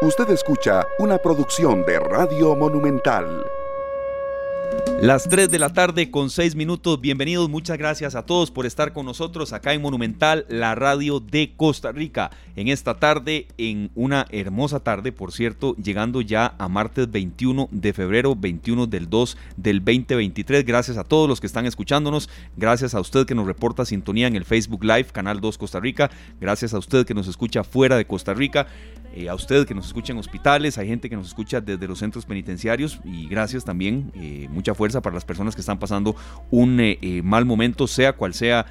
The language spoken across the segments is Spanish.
Usted escucha una producción de Radio Monumental. Las 3 de la tarde con 6 minutos. Bienvenidos, muchas gracias a todos por estar con nosotros acá en Monumental, la radio de Costa Rica. En esta tarde, en una hermosa tarde, por cierto, llegando ya a martes 21 de febrero, 21 del 2 del 2023. Gracias a todos los que están escuchándonos. Gracias a usted que nos reporta sintonía en el Facebook Live, Canal 2 Costa Rica. Gracias a usted que nos escucha fuera de Costa Rica. Eh, a usted que nos escucha en hospitales, hay gente que nos escucha desde los centros penitenciarios y gracias también, eh, mucha fuerza para las personas que están pasando un eh, mal momento, sea cual sea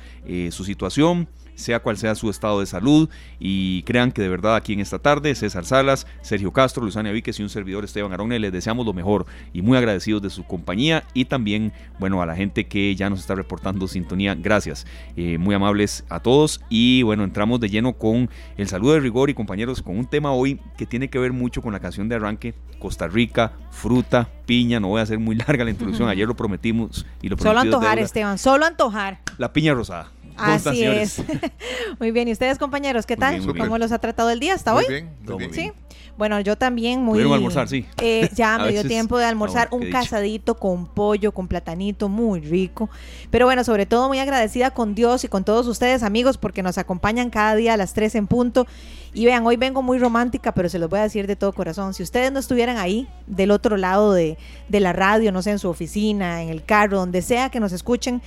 su situación sea cual sea su estado de salud. Y crean que de verdad aquí en esta tarde, César Salas, Sergio Castro, Luzania Víquez y un servidor Esteban Arone, les deseamos lo mejor y muy agradecidos de su compañía y también, bueno, a la gente que ya nos está reportando sintonía. Gracias, eh, muy amables a todos. Y bueno, entramos de lleno con el saludo de rigor y compañeros, con un tema hoy que tiene que ver mucho con la canción de arranque, Costa Rica, fruta, piña. No voy a hacer muy larga la introducción, ayer lo prometimos y lo Solo antojar, Esteban, solo antojar. La piña rosada. Así es. muy bien. ¿Y ustedes, compañeros, qué tal? ¿Cómo los ha tratado el día hasta hoy? Bien, muy bien. Sí. Bueno, yo también muy... Pudieron almorzar, sí. Eh, ya me dio tiempo de almorzar un casadito con pollo, con platanito, muy rico. Pero bueno, sobre todo muy agradecida con Dios y con todos ustedes, amigos, porque nos acompañan cada día a las 3 en punto. Y vean, hoy vengo muy romántica, pero se los voy a decir de todo corazón. Si ustedes no estuvieran ahí, del otro lado de, de la radio, no sé, en su oficina, en el carro, donde sea que nos escuchen,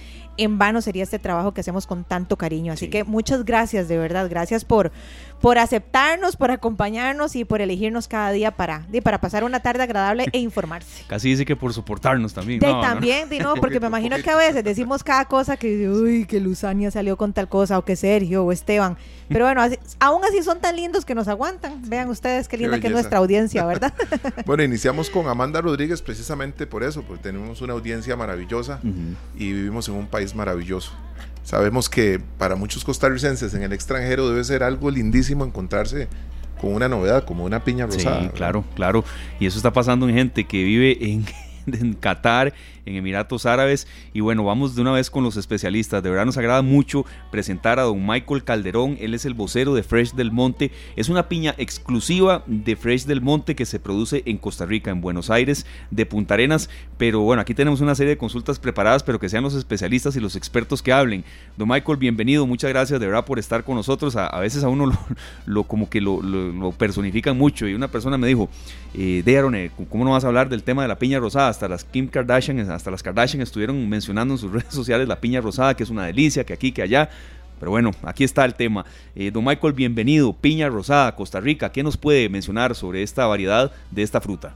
en vano sería este trabajo que hacemos con tanto cariño. Así que muchas gracias, de verdad. Gracias por, por aceptarnos, por acompañarnos y por elegirnos cada día para, para pasar una tarde agradable e informarse. Casi dice que por soportarnos también. también, no. porque me imagino que a veces decimos cada cosa que, uy, que Luzania salió con tal cosa, o que Sergio o Esteban. Pero bueno, aún así son tan lindos que nos aguantan. Vean ustedes qué linda que es nuestra audiencia, ¿verdad? bueno, iniciamos con Amanda Rodríguez precisamente por eso, porque tenemos una audiencia maravillosa y vivimos en un país maravilloso. Sabemos que para muchos costarricenses en el extranjero debe ser algo lindísimo encontrarse con una novedad como una piña rosada. Sí, claro, claro. Y eso está pasando en gente que vive en, en Qatar en Emiratos Árabes. Y bueno, vamos de una vez con los especialistas. De verdad nos agrada mucho presentar a don Michael Calderón. Él es el vocero de Fresh del Monte. Es una piña exclusiva de Fresh del Monte que se produce en Costa Rica, en Buenos Aires, de Punta Arenas. Pero bueno, aquí tenemos una serie de consultas preparadas, pero que sean los especialistas y los expertos que hablen. Don Michael, bienvenido. Muchas gracias de verdad por estar con nosotros. A, veces a uno lo, como que lo, lo, personifican mucho. Y una persona me dijo, eh, Dearone, ¿cómo no vas a hablar del tema de la piña rosada? Hasta las Kim Kardashian hasta las Kardashian estuvieron mencionando en sus redes sociales la piña rosada, que es una delicia, que aquí, que allá. Pero bueno, aquí está el tema. Eh, don Michael, bienvenido. Piña rosada, Costa Rica. ¿Qué nos puede mencionar sobre esta variedad de esta fruta?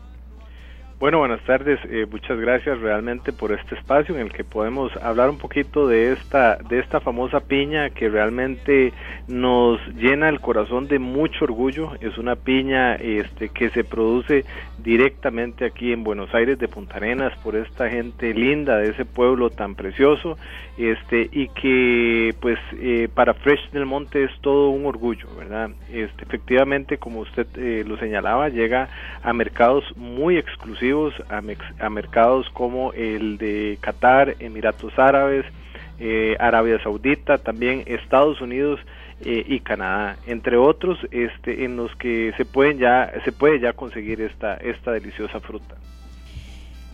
Bueno, buenas tardes. Eh, muchas gracias realmente por este espacio en el que podemos hablar un poquito de esta de esta famosa piña que realmente nos llena el corazón de mucho orgullo. Es una piña este que se produce directamente aquí en Buenos Aires de Punta Arenas por esta gente linda de ese pueblo tan precioso, este y que pues eh, para Fresh del Monte es todo un orgullo, ¿verdad? Este efectivamente como usted eh, lo señalaba llega a mercados muy exclusivos a, mercados como el de Qatar, Emiratos Árabes, eh, Arabia Saudita, también Estados Unidos eh, y Canadá, entre otros, este, en los que se pueden ya se puede ya conseguir esta esta deliciosa fruta.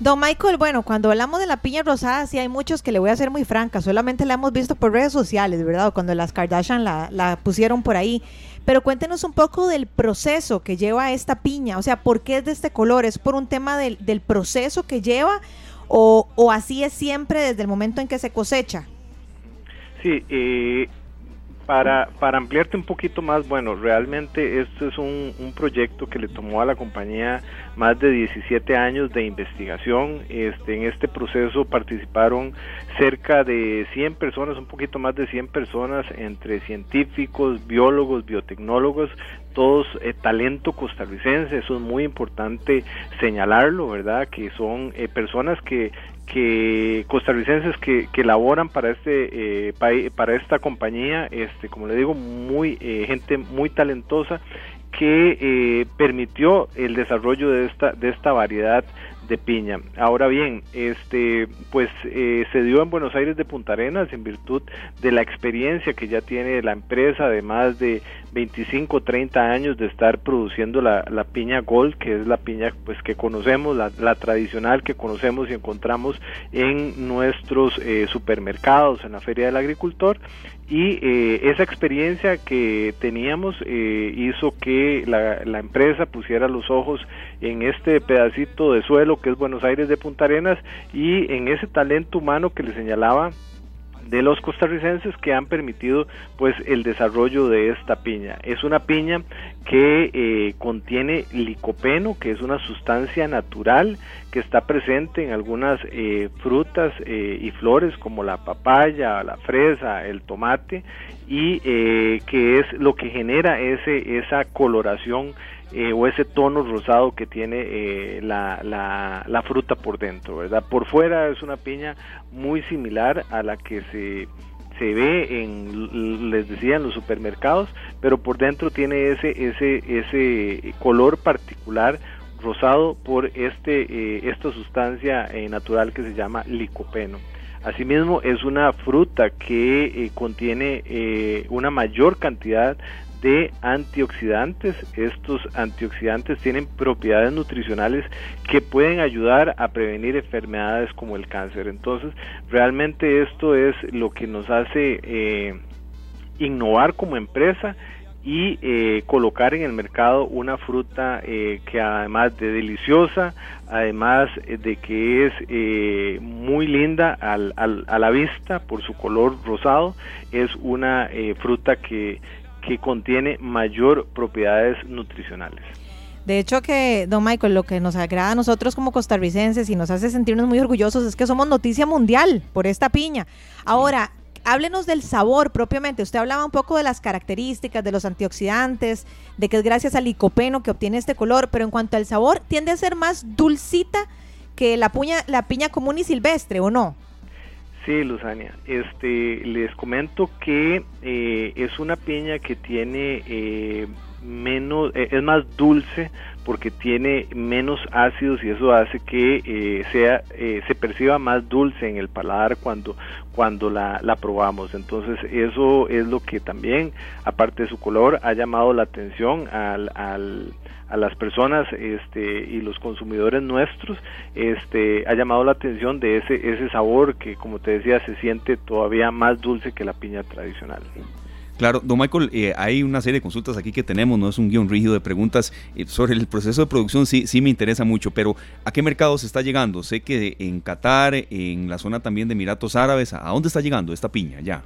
Don Michael, bueno, cuando hablamos de la piña rosada, sí hay muchos que le voy a ser muy franca, solamente la hemos visto por redes sociales, ¿verdad? Cuando las Kardashian la, la pusieron por ahí. Pero cuéntenos un poco del proceso que lleva esta piña, o sea, ¿por qué es de este color? ¿Es por un tema del, del proceso que lleva o, o, así es siempre desde el momento en que se cosecha? Sí, eh, para, para ampliarte un poquito más, bueno, realmente esto es un, un, proyecto que le tomó a la compañía más de 17 años de investigación. Este, en este proceso participaron cerca de 100 personas, un poquito más de 100 personas, entre científicos, biólogos, biotecnólogos, todos eh, talento costarricense, eso es muy importante señalarlo, ¿verdad? Que son eh, personas que que costarricenses que, que laboran para este eh, para esta compañía este como le digo muy eh, gente muy talentosa que eh, permitió el desarrollo de esta de esta variedad de piña. Ahora bien, este, pues eh, se dio en Buenos Aires de Punta Arenas en virtud de la experiencia que ya tiene la empresa de más de 25, 30 años de estar produciendo la, la piña Gold, que es la piña pues que conocemos, la, la tradicional que conocemos y encontramos en nuestros eh, supermercados, en la Feria del Agricultor. Y eh, esa experiencia que teníamos eh, hizo que la, la, empresa pusiera los ojos en este pedacito de suelo que es Buenos Aires de Punta Arenas y en ese talento humano que le señalaba de los costarricenses que han permitido pues el desarrollo de esta piña. Es una piña que eh, contiene licopeno, que es una sustancia natural que está presente en algunas eh, frutas eh, y flores como la papaya, la fresa, el tomate y que es lo que genera ese esa coloración eh, o ese tono rosado que tiene eh, la, la, la, fruta por dentro, ¿verdad? Por fuera es una piña muy similar a la que se, se ve en, les decía, en los supermercados, pero por dentro tiene ese, ese, ese color particular rosado por este, eh, esta sustancia natural que se llama licopeno. Asimismo, es una fruta que contiene una mayor cantidad de antioxidantes. Estos antioxidantes tienen propiedades nutricionales que pueden ayudar a prevenir enfermedades como el cáncer. Entonces, realmente esto es lo que nos hace eh, innovar como empresa y eh, colocar en el mercado una fruta eh, que además de deliciosa, además de que es muy linda al, al, a la vista por su color rosado, es una fruta que que contiene mayor propiedades nutricionales. De hecho que, don Michael, lo que nos agrada a nosotros como costarricenses y nos hace sentirnos muy orgullosos es que somos noticia mundial por esta piña. Ahora, háblenos del sabor propiamente. Usted hablaba un poco de las características, de los antioxidantes, de que es gracias al licopeno que obtiene este color, pero en cuanto al sabor, tiende a ser más dulcita que la, la piña común y silvestre, ¿o no? Sí, Luzania. Este, les comento que eh, es una piña que tiene eh, menos, eh, es más dulce porque tiene menos ácidos y eso hace que sea, se perciba más dulce en el paladar cuando, cuando la, la probamos. Entonces eso es lo que también, aparte de su color, ha llamado la atención al, al a las personas este, y los consumidores nuestros este, ha llamado la atención de ese, ese sabor que como te decía se siente todavía más dulce que la piña tradicional. Claro, don Michael, eh, hay una serie de consultas aquí que tenemos, no es un guion rígido de preguntas eh, sobre el proceso de producción, sí, sí me interesa mucho, pero ¿a qué mercados está llegando? Sé que en Qatar, en la zona también de Emiratos Árabes, ¿a dónde está llegando esta piña ya?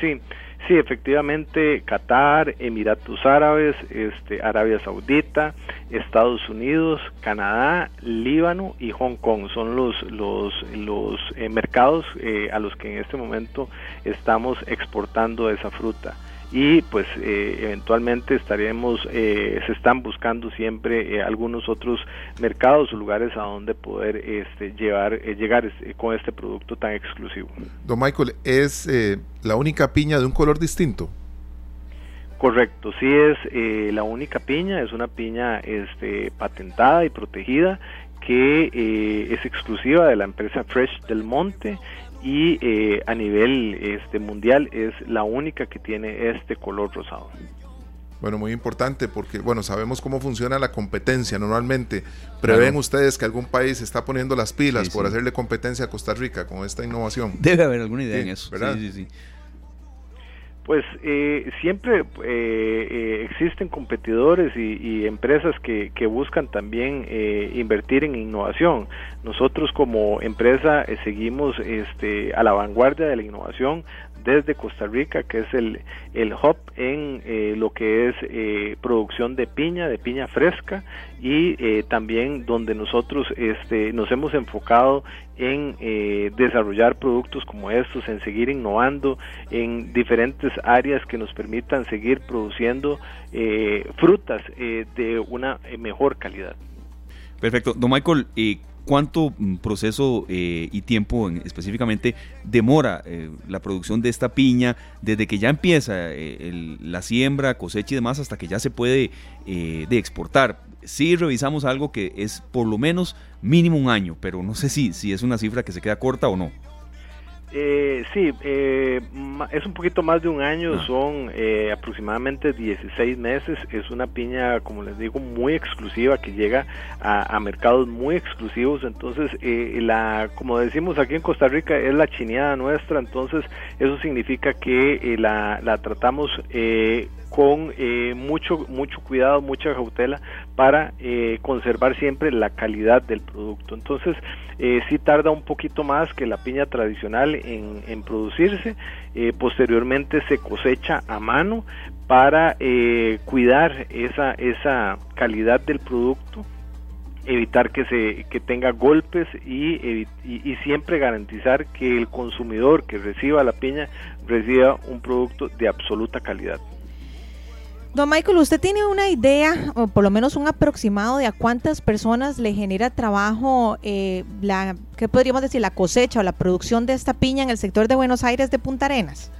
Sí, sí, efectivamente, Qatar, Emiratos Árabes, este, Arabia Saudita, Estados Unidos, Canadá, Líbano y Hong Kong son los los los eh, mercados eh, a los que en este momento estamos exportando esa fruta y pues eh, eventualmente estaremos, eh, se están buscando siempre eh, algunos otros mercados o lugares a donde poder este, llevar, llegar este, con este producto tan exclusivo. Don Michael, ¿es la única piña de un color distinto? Correcto, sí es la única piña, es una piña este, patentada y protegida que es exclusiva de la empresa Fresh del Monte y eh, a nivel este mundial es la única que tiene este color rosado. Bueno, muy importante porque, bueno, sabemos cómo funciona la competencia normalmente. ¿Prevén ustedes que algún país está poniendo las pilas por hacerle competencia a Costa Rica con esta innovación? Debe haber alguna idea en eso. ¿verdad? Sí, sí, sí. Pues eh, siempre eh, eh, existen competidores y, empresas que, buscan también invertir en innovación. Nosotros como empresa seguimos este, a la vanguardia de la innovación desde Costa Rica, que es el, el hub en eh, lo que es eh, producción de piña, de piña fresca, y eh, también donde nosotros este, nos hemos enfocado en desarrollar productos como estos, en seguir innovando en diferentes áreas que nos permitan seguir produciendo frutas de una mejor calidad. Perfecto. Don Michael, ¿Cuánto mm, proceso eh, y tiempo específicamente demora eh, la producción de esta piña desde que ya empieza eh, la siembra, cosecha y demás hasta que ya se puede de exportar? sí revisamos algo que es por lo menos mínimo un año, pero no sé si, si es una cifra que se queda corta o no. Eh, sí, eh, es un poquito más de un año, ah. son eh, aproximadamente 16 meses. Es una piña, como les digo, muy exclusiva que llega a, mercados muy exclusivos. Entonces, eh, la, como decimos aquí en Costa Rica, es la chineada nuestra. Entonces, eso significa que la, la, tratamos con eh, mucho mucho cuidado, mucha cautela para eh, conservar siempre la calidad del producto. Entonces, eh, sí tarda un poquito más que la piña tradicional en, producirse. Eh, posteriormente se cosecha a mano para cuidar esa esa calidad del producto evitar que se que tenga golpes y, y, y, siempre garantizar que el consumidor que reciba la piña reciba un producto de absoluta calidad. Don Michael, ¿usted tiene una idea o por lo menos un aproximado de a cuántas personas le genera trabajo eh, la, ¿qué podríamos decir? La cosecha o la producción de esta piña en el sector de Buenos Aires de Punta Arenas.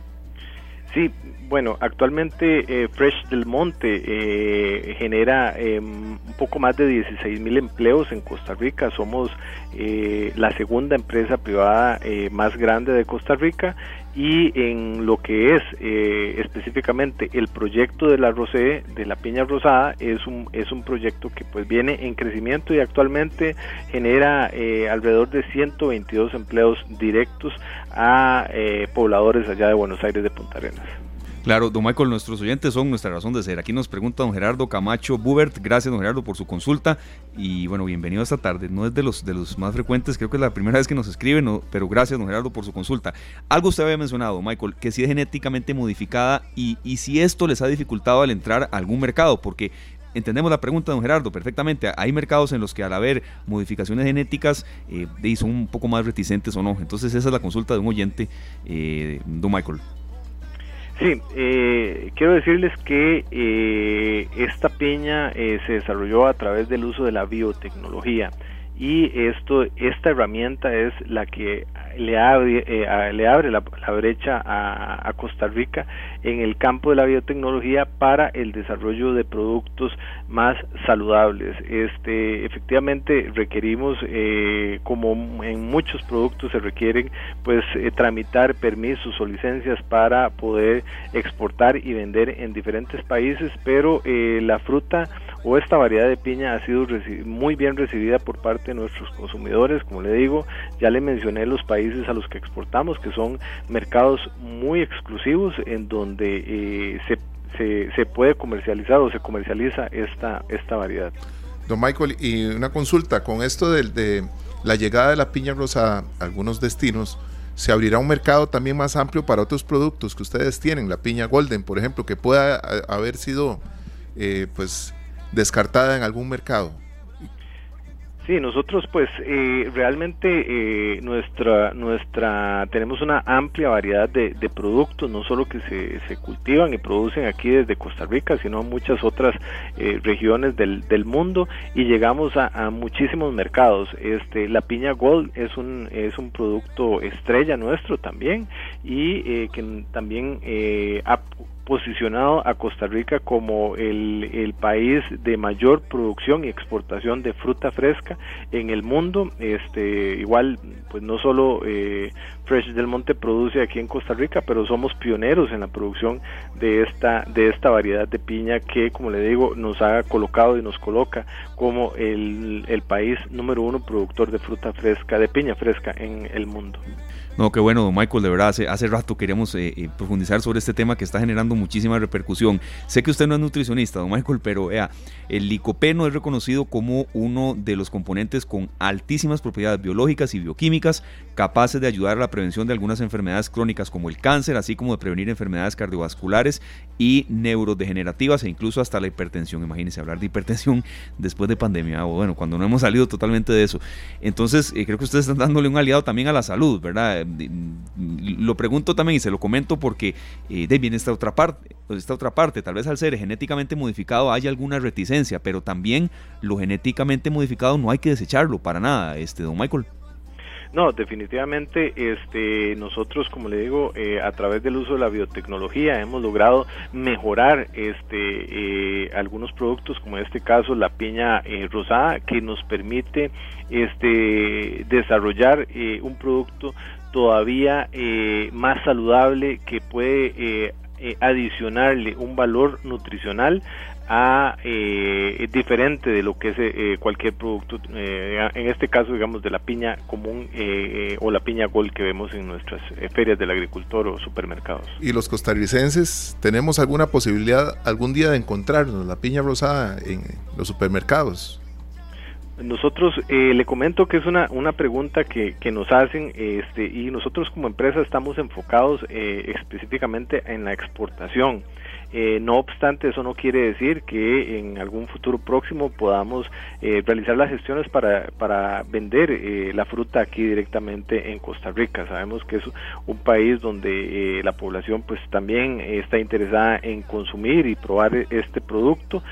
Sí, bueno, actualmente eh, Fresh del Monte eh, genera em, un poco más de 16 mil empleos en Costa Rica. Somos la segunda empresa privada más grande de Costa Rica y en lo que es eh, específicamente el proyecto de la rosé de la piña rosada es un es un proyecto que pues viene en crecimiento y actualmente genera eh, alrededor de 122 empleos directos a eh, pobladores allá de Buenos Aires de Punta Arenas. Claro, don Michael, nuestros oyentes son nuestra razón de ser. Aquí nos pregunta don Gerardo Camacho Bubert. Gracias, don Gerardo, por su consulta. Y bueno, bienvenido esta tarde. No es de los, de los más frecuentes, creo que es la primera vez que nos escriben, pero gracias, don Gerardo, por su consulta. Algo usted había mencionado, Michael, que si es genéticamente modificada y, y si esto les ha dificultado al entrar a algún mercado, porque entendemos la pregunta, don Gerardo, perfectamente. Hay mercados en los que al haber modificaciones genéticas eh, son un poco más reticentes o no. Entonces esa es la consulta de un oyente, eh, don Michael. Sí, eh, quiero decirles que eh, esta peña eh, se desarrolló a través del uso de la biotecnología y esto esta herramienta es la que le abre eh, le abre la, brecha a, Costa Rica en el campo de la biotecnología para el desarrollo de productos más saludables. Este efectivamente requerimos eh, como en muchos productos se requieren pues eh, tramitar permisos o licencias para poder exportar y vender en diferentes países pero la fruta o esta variedad de piña ha sido muy bien recibida por parte nuestros consumidores. Como le digo, ya le mencioné los países a los que exportamos, que son mercados muy exclusivos en donde eh, se, se, puede comercializar o se comercializa esta, esta variedad. Don Michael, y una consulta, con esto de, de la llegada de la piña rosada a algunos destinos, se abrirá un mercado también más amplio para otros productos que ustedes tienen, la piña golden, por ejemplo, que pueda haber sido eh, pues descartada en algún mercado. Sí, nosotros pues eh, realmente eh, nuestra nuestra tenemos una amplia variedad de, productos, no solo que se, se, cultivan y producen aquí desde Costa Rica, sino muchas otras eh, regiones del, del, mundo y llegamos a, muchísimos mercados. Este, la piña gold es un es un producto estrella nuestro también y que también ha posicionado a Costa Rica como el, el, país de mayor producción y exportación de fruta fresca en el mundo. Este, igual, pues no solo eh, Fresh del Monte produce aquí en Costa Rica, pero somos pioneros en la producción de esta, de esta variedad de piña que, como le digo, nos ha colocado y nos coloca como el, el país número uno productor de fruta fresca, de piña fresca en el mundo. No, qué bueno, don Michael, de verdad, hace, hace rato queríamos eh, eh, profundizar sobre este tema que está generando muchísima repercusión. Sé que usted no es nutricionista, don Michael, pero vea, el licopeno es reconocido como uno de los componentes con altísimas propiedades biológicas y bioquímicas capaces de ayudar a la prevención de algunas enfermedades crónicas como el cáncer, así como de prevenir enfermedades cardiovasculares y neurodegenerativas e incluso hasta la hipertensión. Imagínense hablar de hipertensión después de pandemia, o bueno, cuando no hemos salido totalmente de eso. Entonces, eh, creo que ustedes están dándole un aliado también a la salud, ¿verdad? Lo pregunto también y se lo comento porque eh, de bien esta otra parte, esta otra parte, tal vez al ser genéticamente modificado haya alguna reticencia, pero también lo genéticamente modificado no hay que desecharlo para nada, este don Michael. No, definitivamente este, nosotros, como le digo, eh, a través del uso de la biotecnología hemos logrado mejorar este, eh, algunos productos, como en este caso la piña eh, rosada, que nos permite este, desarrollar un producto todavía más saludable que puede adicionarle un valor nutricional a eh, diferente de lo que es eh, cualquier producto, eh, en este caso digamos de la piña común eh, o la piña gold que vemos en nuestras ferias del agricultor o supermercados. ¿Y los costarricenses tenemos alguna posibilidad algún día de encontrarnos la piña rosada en los supermercados? Nosotros le comento que es una, una pregunta que, que nos hacen este, y nosotros como empresa estamos enfocados específicamente en la exportación. Eh, no obstante, eso no quiere decir que en algún futuro próximo podamos eh, realizar las gestiones para, para vender eh, la fruta aquí directamente en Costa Rica. Sabemos que es un país donde la población pues también está interesada en consumir y probar este producto.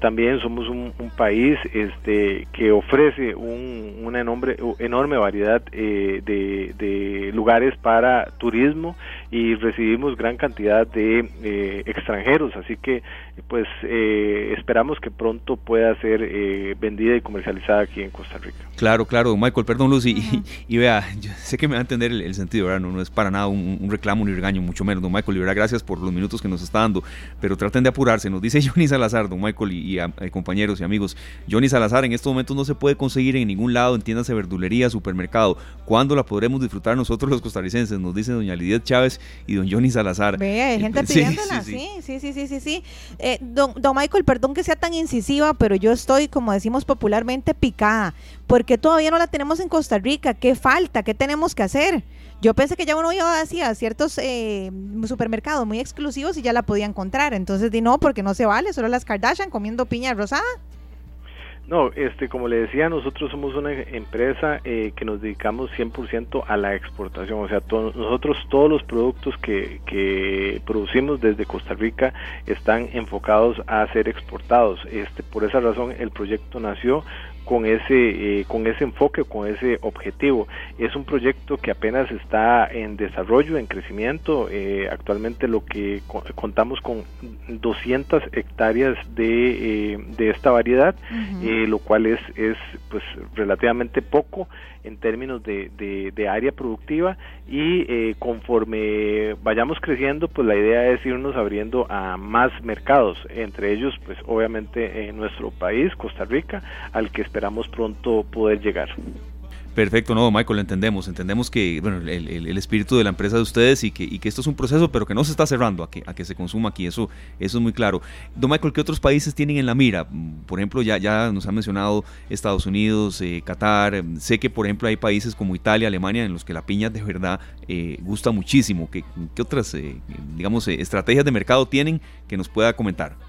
también somos un, país este, que ofrece una enorme, enorme variedad de, de lugares para turismo y recibimos gran cantidad de extranjeros así que pues eh, esperamos que pronto pueda ser eh, vendida y comercializada aquí en Costa Rica. Claro, claro, Michael, perdón Lucy, y, vea, yo sé que me va a entender el, sentido, ¿verdad? No, es para nada un, reclamo ni regaño, mucho menos, don Michael, y verdad, gracias por los minutos que nos está dando, pero traten de apurarse, nos dice Johnny Salazar, don Michael y, eh, compañeros y amigos, Johnny Salazar en estos momentos no se puede conseguir en ningún lado, en tiendas de verdulería, supermercado, ¿cuándo la podremos disfrutar nosotros los costarricenses? Nos dice doña Lidia Chávez y don Johnny Salazar. Vea, hay gente pidiéndola, sí, sí, sí, sí, sí, sí. Eh, don, don Michael, perdón que sea tan incisiva, pero yo estoy, como decimos popularmente, picada. porque todavía no la tenemos en Costa Rica? ¿Qué falta? ¿Qué tenemos que hacer? Yo pensé que ya uno iba a ciertos eh, supermercados muy exclusivos y ya la podía encontrar. Entonces di no, porque no se vale, solo las Kardashian comiendo piña rosada. No, este, como le decía, nosotros somos una empresa eh, que nos dedicamos 100% a la exportación, o sea, nosotros todos los productos que, que producimos desde Costa Rica están enfocados a ser exportados. Este, por esa razón el proyecto nació con ese, eh, con ese enfoque, con ese objetivo. Es un proyecto que apenas está en desarrollo, en crecimiento. Eh, actualmente lo que contamos con 200 hectáreas de, eh, de esta variedad, lo cual es, es pues relativamente poco en términos de, de, área productiva y eh, conforme vayamos creciendo pues la idea es irnos abriendo a más mercados entre ellos pues obviamente en nuestro país Costa Rica al que esperamos pronto poder llegar Perfecto, no, Michael, entendemos, entendemos que bueno, el, espíritu de la empresa de ustedes y que, y que, esto es un proceso, pero que no se está cerrando a que, a que se consuma aquí, eso, eso es muy claro. Don Michael, ¿qué otros países tienen en la mira? Por ejemplo, ya, ya nos han mencionado Estados Unidos, eh, Qatar, sé que por ejemplo hay países como Italia, Alemania, en los que la piña de verdad eh, gusta muchísimo. ¿Qué, qué otras, eh, digamos, estrategias de mercado tienen que nos pueda comentar?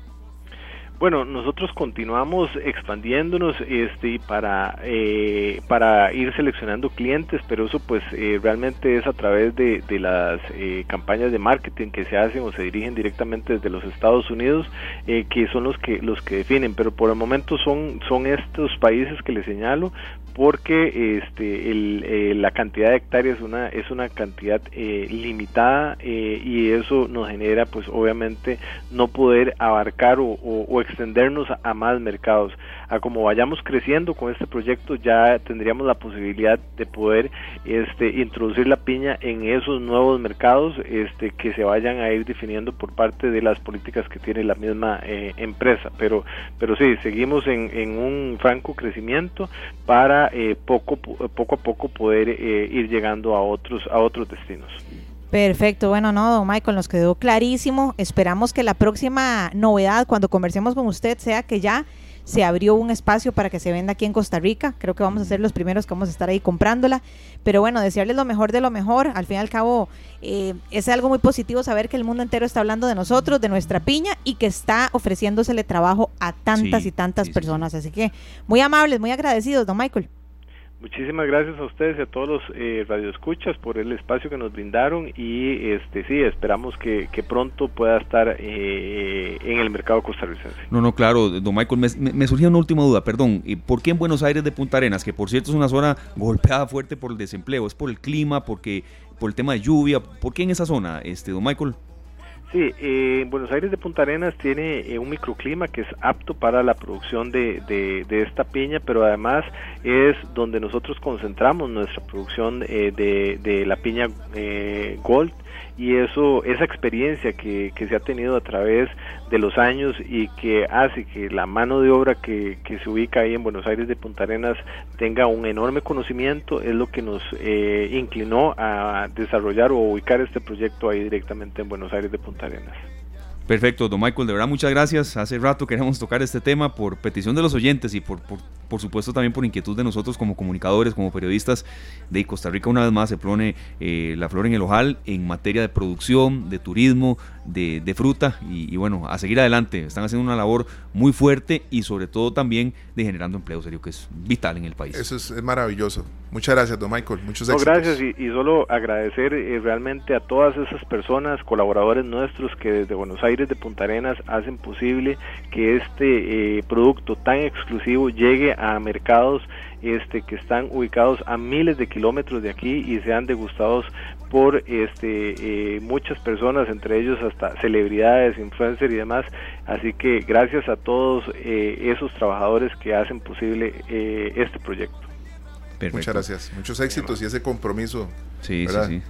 Bueno, nosotros continuamos expandiéndonos este, para, eh, para ir seleccionando clientes, pero eso pues eh, realmente es a través de, de las eh, campañas de marketing que se hacen o se dirigen directamente desde los Estados Unidos, que son los que, los que definen, pero por el momento son, son estos países que les señalo, porque este, el, la cantidad de hectáreas es una, es una cantidad limitada y eso nos genera pues obviamente no poder abarcar o, o extendernos a, más mercados. A como vayamos creciendo con este proyecto ya tendríamos la posibilidad de poder este, introducir la piña en esos nuevos mercados este, que se vayan a ir definiendo por parte de las políticas que tiene la misma eh, empresa. Pero, pero sí, seguimos en, en un franco crecimiento para eh, poco, poco a poco poder eh, ir llegando a otros, a otros destinos. Perfecto, bueno, no, don Michael, nos quedó clarísimo. Esperamos que la próxima novedad, cuando conversemos con usted, sea que ya se abrió un espacio para que se venda aquí en Costa Rica. Creo que vamos a ser los primeros que vamos a estar ahí comprándola. Pero bueno, desearles lo mejor de lo mejor. Al fin y al cabo, eh, es algo muy positivo saber que el mundo entero está hablando de nosotros, de nuestra piña y que está ofreciéndosele trabajo a tantas y tantas personas. Así que muy amables, muy agradecidos, don Michael. Muchísimas gracias a ustedes y a todos los eh, radioescuchas por el espacio que nos brindaron y este sí, esperamos que, pronto pueda estar eh, en el mercado costarricense. No, no, claro, don Michael, me, me, surgió una última duda, perdón, ¿por qué en Buenos Aires de Punta Arenas, que por cierto es una zona golpeada fuerte por el desempleo, es por el clima, porque por el tema de lluvia, ¿por qué en esa zona, este, don Michael? Sí, eh, Buenos Aires de Punta Arenas tiene eh, un microclima que es apto para la producción de, de, esta piña, pero además es donde nosotros concentramos nuestra producción eh, de, de, la piña eh, Gold y eso esa experiencia que, que, se ha tenido a través de los años y que hace que la mano de obra que, que, se ubica ahí en Buenos Aires de Punta Arenas tenga un enorme conocimiento es lo que nos eh, inclinó a desarrollar o ubicar este proyecto ahí directamente en Buenos Aires de Punta Arenas. Perfecto, don Michael, de verdad muchas gracias. Hace rato queremos tocar este tema por petición de los oyentes y por, por, supuesto también por inquietud de nosotros como comunicadores, como periodistas de Costa Rica. Una vez más se pone eh, la flor en el ojal en materia de producción, de turismo, de, fruta y, bueno, a seguir adelante. Están haciendo una labor muy fuerte y sobre todo también de generando empleo serio, que es vital en el país. Eso es, maravilloso. Muchas gracias, don Michael. Muchos no, Gracias y, solo agradecer eh, realmente a todas esas personas, colaboradores nuestros que desde Buenos Aires de Punta Arenas hacen posible que este eh, producto tan exclusivo llegue a mercados este, que están ubicados a miles de kilómetros de aquí y sean degustados por este, eh, muchas personas, entre ellos hasta celebridades, influencers y demás. Así que gracias a todos eh, esos trabajadores que hacen posible este proyecto. Muchas gracias, muchos éxitos y ese compromiso. Sí, sí, sí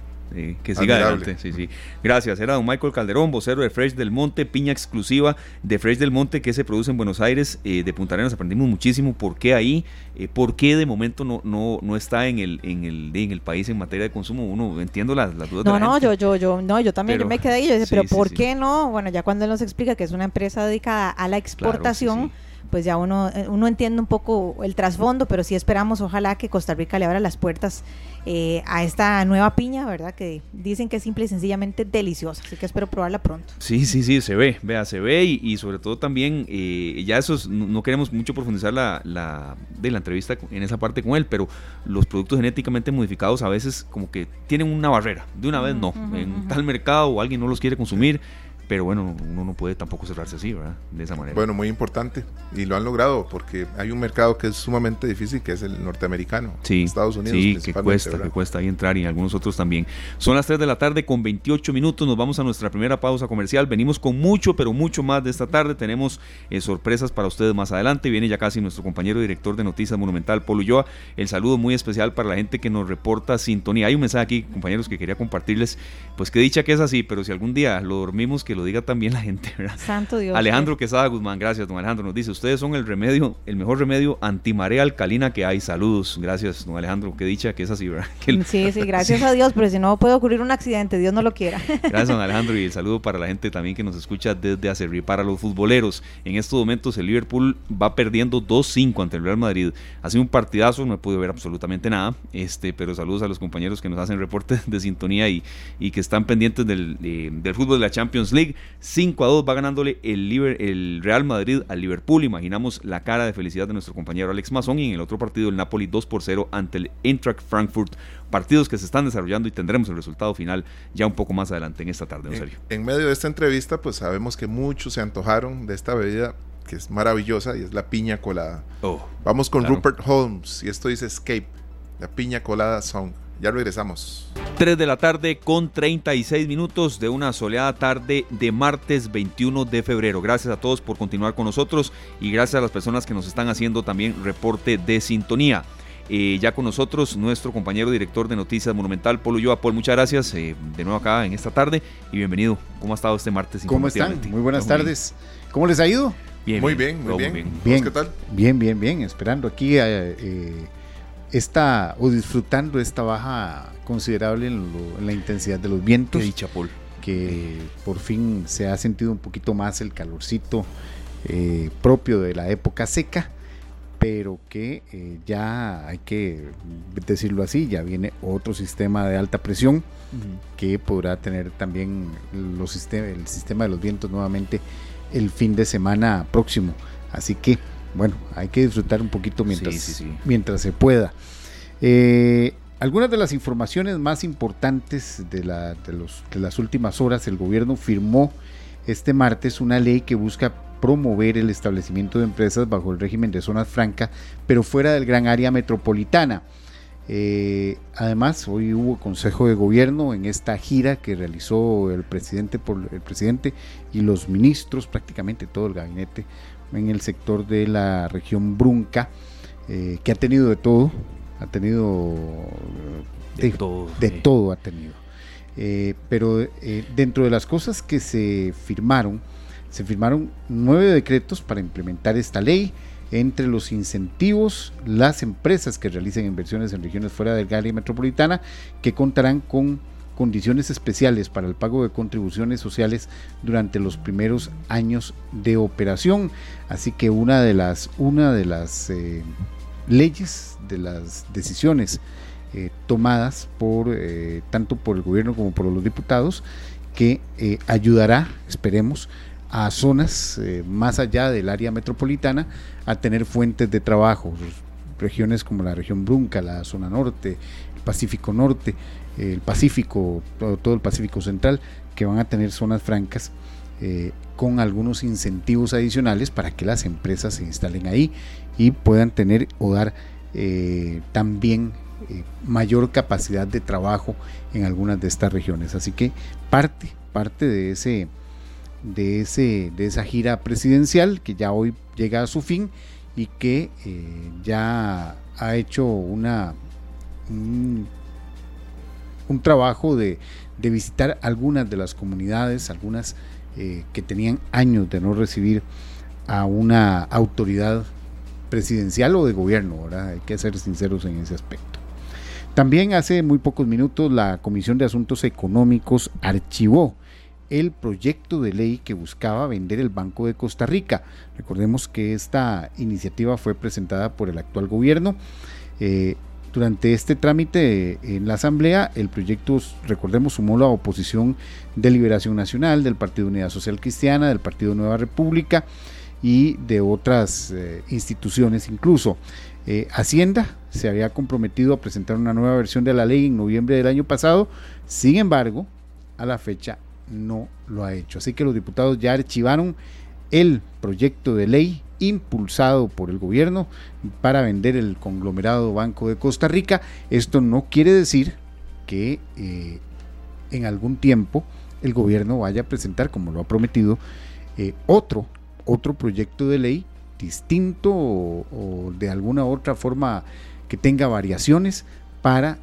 que siga adelante. Sí, sí. Gracias. Era don Michael Calderón, vocero de Fresh del Monte, piña exclusiva de Fresh del Monte que se produce en Buenos Aires, eh, de Punta Arenas. Aprendimos muchísimo por qué ahí, eh, por qué de momento no, no, no está en el, en, el, en el país en materia de consumo. Uno entiendo las, las dudas. No, de la no, yo, yo, yo, no, yo también me quedé ahí. Yo pero ¿por qué no? Bueno, ya cuando él nos explica que es una empresa dedicada a la exportación pues ya uno, eh, uno entiende un poco el trasfondo, pero sí esperamos, ojalá que Costa Rica le abra las puertas eh, a esta nueva piña, ¿verdad? Que dicen que es simple y sencillamente deliciosa, así que espero probarla pronto. Sí, sí, sí, se ve, vea, se ve y, sobre todo también, eh, ya eso no, queremos mucho profundizar la, la, de la entrevista en esa parte con él, pero los productos genéticamente modificados a veces como que tienen una barrera, de una vez no, en tal mercado o alguien no los quiere consumir pero bueno, uno no puede tampoco cerrarse así, ¿verdad? De esa manera. Bueno, muy importante. Y lo han logrado porque hay un mercado que es sumamente difícil, que es el norteamericano. Sí, Estados Unidos. Sí, que cuesta, que cuesta ahí entrar y algunos otros también. Son las 3 de la tarde con 28 minutos. Nos vamos a nuestra primera pausa comercial. Venimos con mucho, pero mucho más de esta tarde. Tenemos eh, sorpresas para ustedes más adelante. Viene ya casi nuestro compañero director de Noticias Monumental, Polo Ulloa. El saludo muy especial para la gente que nos reporta sintonía. Hay un mensaje aquí, compañeros, que quería compartirles. Pues que dicha que es así, pero si algún día lo dormimos, que lo diga también la gente, ¿verdad? Santo Dios. Alejandro Quesada Guzmán, gracias, don Alejandro. Nos dice, ustedes son el remedio, el mejor remedio antimarea alcalina que hay. Saludos. Gracias, don Alejandro. Qué dicha que es así, ¿verdad? sí, sí, gracias a Dios, pero si no puede ocurrir un accidente, Dios no lo quiera. Gracias, don Alejandro. Y el saludo para la gente también que nos escucha desde Acerrí. Para los futboleros, en estos momentos el Liverpool va perdiendo 2-5 ante el Real Madrid. Ha sido un partidazo, no he podido ver absolutamente nada, este, pero saludos a los compañeros que nos hacen reportes de sintonía y, y que están pendientes del, eh, del fútbol de la Champions League. 5 a 2 va ganándole el, el Real Madrid al Liverpool. Imaginamos la cara de felicidad de nuestro compañero Alex Mazón y en el otro partido el Napoli 2 por 0 ante el Eintracht Frankfurt. Partidos que se están desarrollando y tendremos el resultado final ya un poco más adelante en esta tarde. En, en medio de esta entrevista, pues sabemos que muchos se antojaron de esta bebida que es maravillosa y es la piña colada. Oh, Vamos con Rupert Holmes y esto dice Escape, la piña colada song. Ya regresamos. 3 de la tarde con 36 minutos de una soleada tarde de martes 21 de febrero. Gracias a todos por continuar con nosotros y gracias a las personas que nos están haciendo también reporte de sintonía. Eh, ya con nosotros nuestro compañero director de Noticias Monumental, Polo Yoa. Paul, muchas gracias eh, de nuevo acá en esta tarde y bienvenido. ¿Cómo ha estado este martes? ¿Cómo están? Muy buenas tardes. ¿Cómo les ha ido? Bien, muy bien, muy bien. bien. ¿Qué tal? Bien, bien, bien. Esperando aquí eh, esta o disfrutando esta baja considerable en, la intensidad de los vientos. dicha, Paul. Que por fin se ha sentido un poquito más el calorcito eh, propio de la época seca, pero que eh, ya hay que decirlo así, ya viene otro sistema de alta presión que podrá tener también los el sistema de los vientos nuevamente el fin de semana próximo. Así que bueno, hay que disfrutar un poquito mientras, mientras se pueda. Eh, algunas de las informaciones más importantes de, la, de, los, de las últimas horas, el gobierno firmó este martes una ley que busca promover el establecimiento de empresas bajo el régimen de zonas francas, pero fuera del gran área metropolitana. Eh, además, hoy hubo consejo de gobierno en esta gira que realizó el presidente, por, el presidente y los ministros, prácticamente todo el gabinete en el sector de la región Brunca, eh, que ha tenido de todo, ha tenido de, todo, de todo ha tenido. Eh, pero dentro de las cosas que se firmaron, se firmaron nueve decretos para implementar esta ley entre los incentivos, las empresas que realicen inversiones en regiones fuera del área metropolitana, que contarán con condiciones especiales para el pago de contribuciones sociales durante los primeros años de operación. Así que una de las, una de las eh, leyes, de las decisiones eh, tomadas por eh, tanto por el gobierno como por los diputados, que ayudará, esperemos, a zonas más allá del área metropolitana a tener fuentes de trabajo, regiones como la región Brunca, la zona norte, el Pacífico Norte, el Pacífico, todo, el Pacífico Central, que van a tener zonas francas eh, con algunos incentivos adicionales para que las empresas se instalen ahí y puedan tener o dar eh, también mayor capacidad de trabajo en algunas de estas regiones. Así que parte, parte de ese de, ese, de esa gira presidencial que ya hoy llega a su fin y que eh, ya ha hecho una, un, trabajo de, visitar algunas de las comunidades, algunas eh, que tenían años de no recibir a una autoridad presidencial o de gobierno, ahora hay que ser sinceros en ese aspecto. También hace muy pocos minutos la Comisión de Asuntos Económicos archivó el proyecto de ley que buscaba vender el Banco de Costa Rica. Recordemos que esta iniciativa fue presentada por el actual gobierno. Eh, durante este trámite en la Asamblea, el proyecto, recordemos, sumó la oposición de Liberación Nacional, del Partido Unidad Social Cristiana, del Partido Nueva República y de otras eh, instituciones incluso. Eh, Hacienda se había comprometido a presentar una nueva versión de la ley en noviembre del año pasado, sin embargo, a la fecha no lo ha hecho. Así que los diputados ya archivaron el proyecto de ley impulsado por el gobierno para vender el conglomerado Banco de Costa Rica. Esto no quiere decir que eh, en algún tiempo el gobierno vaya a presentar, como lo ha prometido, eh, otro, otro proyecto de ley distinto o de alguna otra forma que tenga variaciones para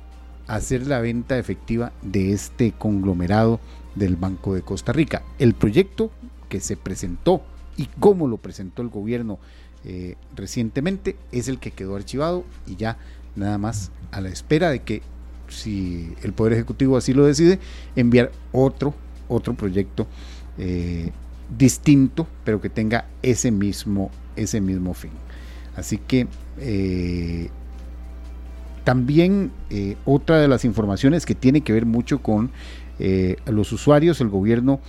hacer la venta efectiva de este conglomerado del Banco de Costa Rica. El proyecto que se presentó y cómo lo presentó el gobierno eh, recientemente es el que quedó archivado y ya nada más a la espera de que si el Poder Ejecutivo así lo decide, enviar otro, otro proyecto eh, distinto, pero que tenga ese mismo, ese mismo fin. Así que eh, también otra de las informaciones que tiene que ver mucho con los usuarios, el gobierno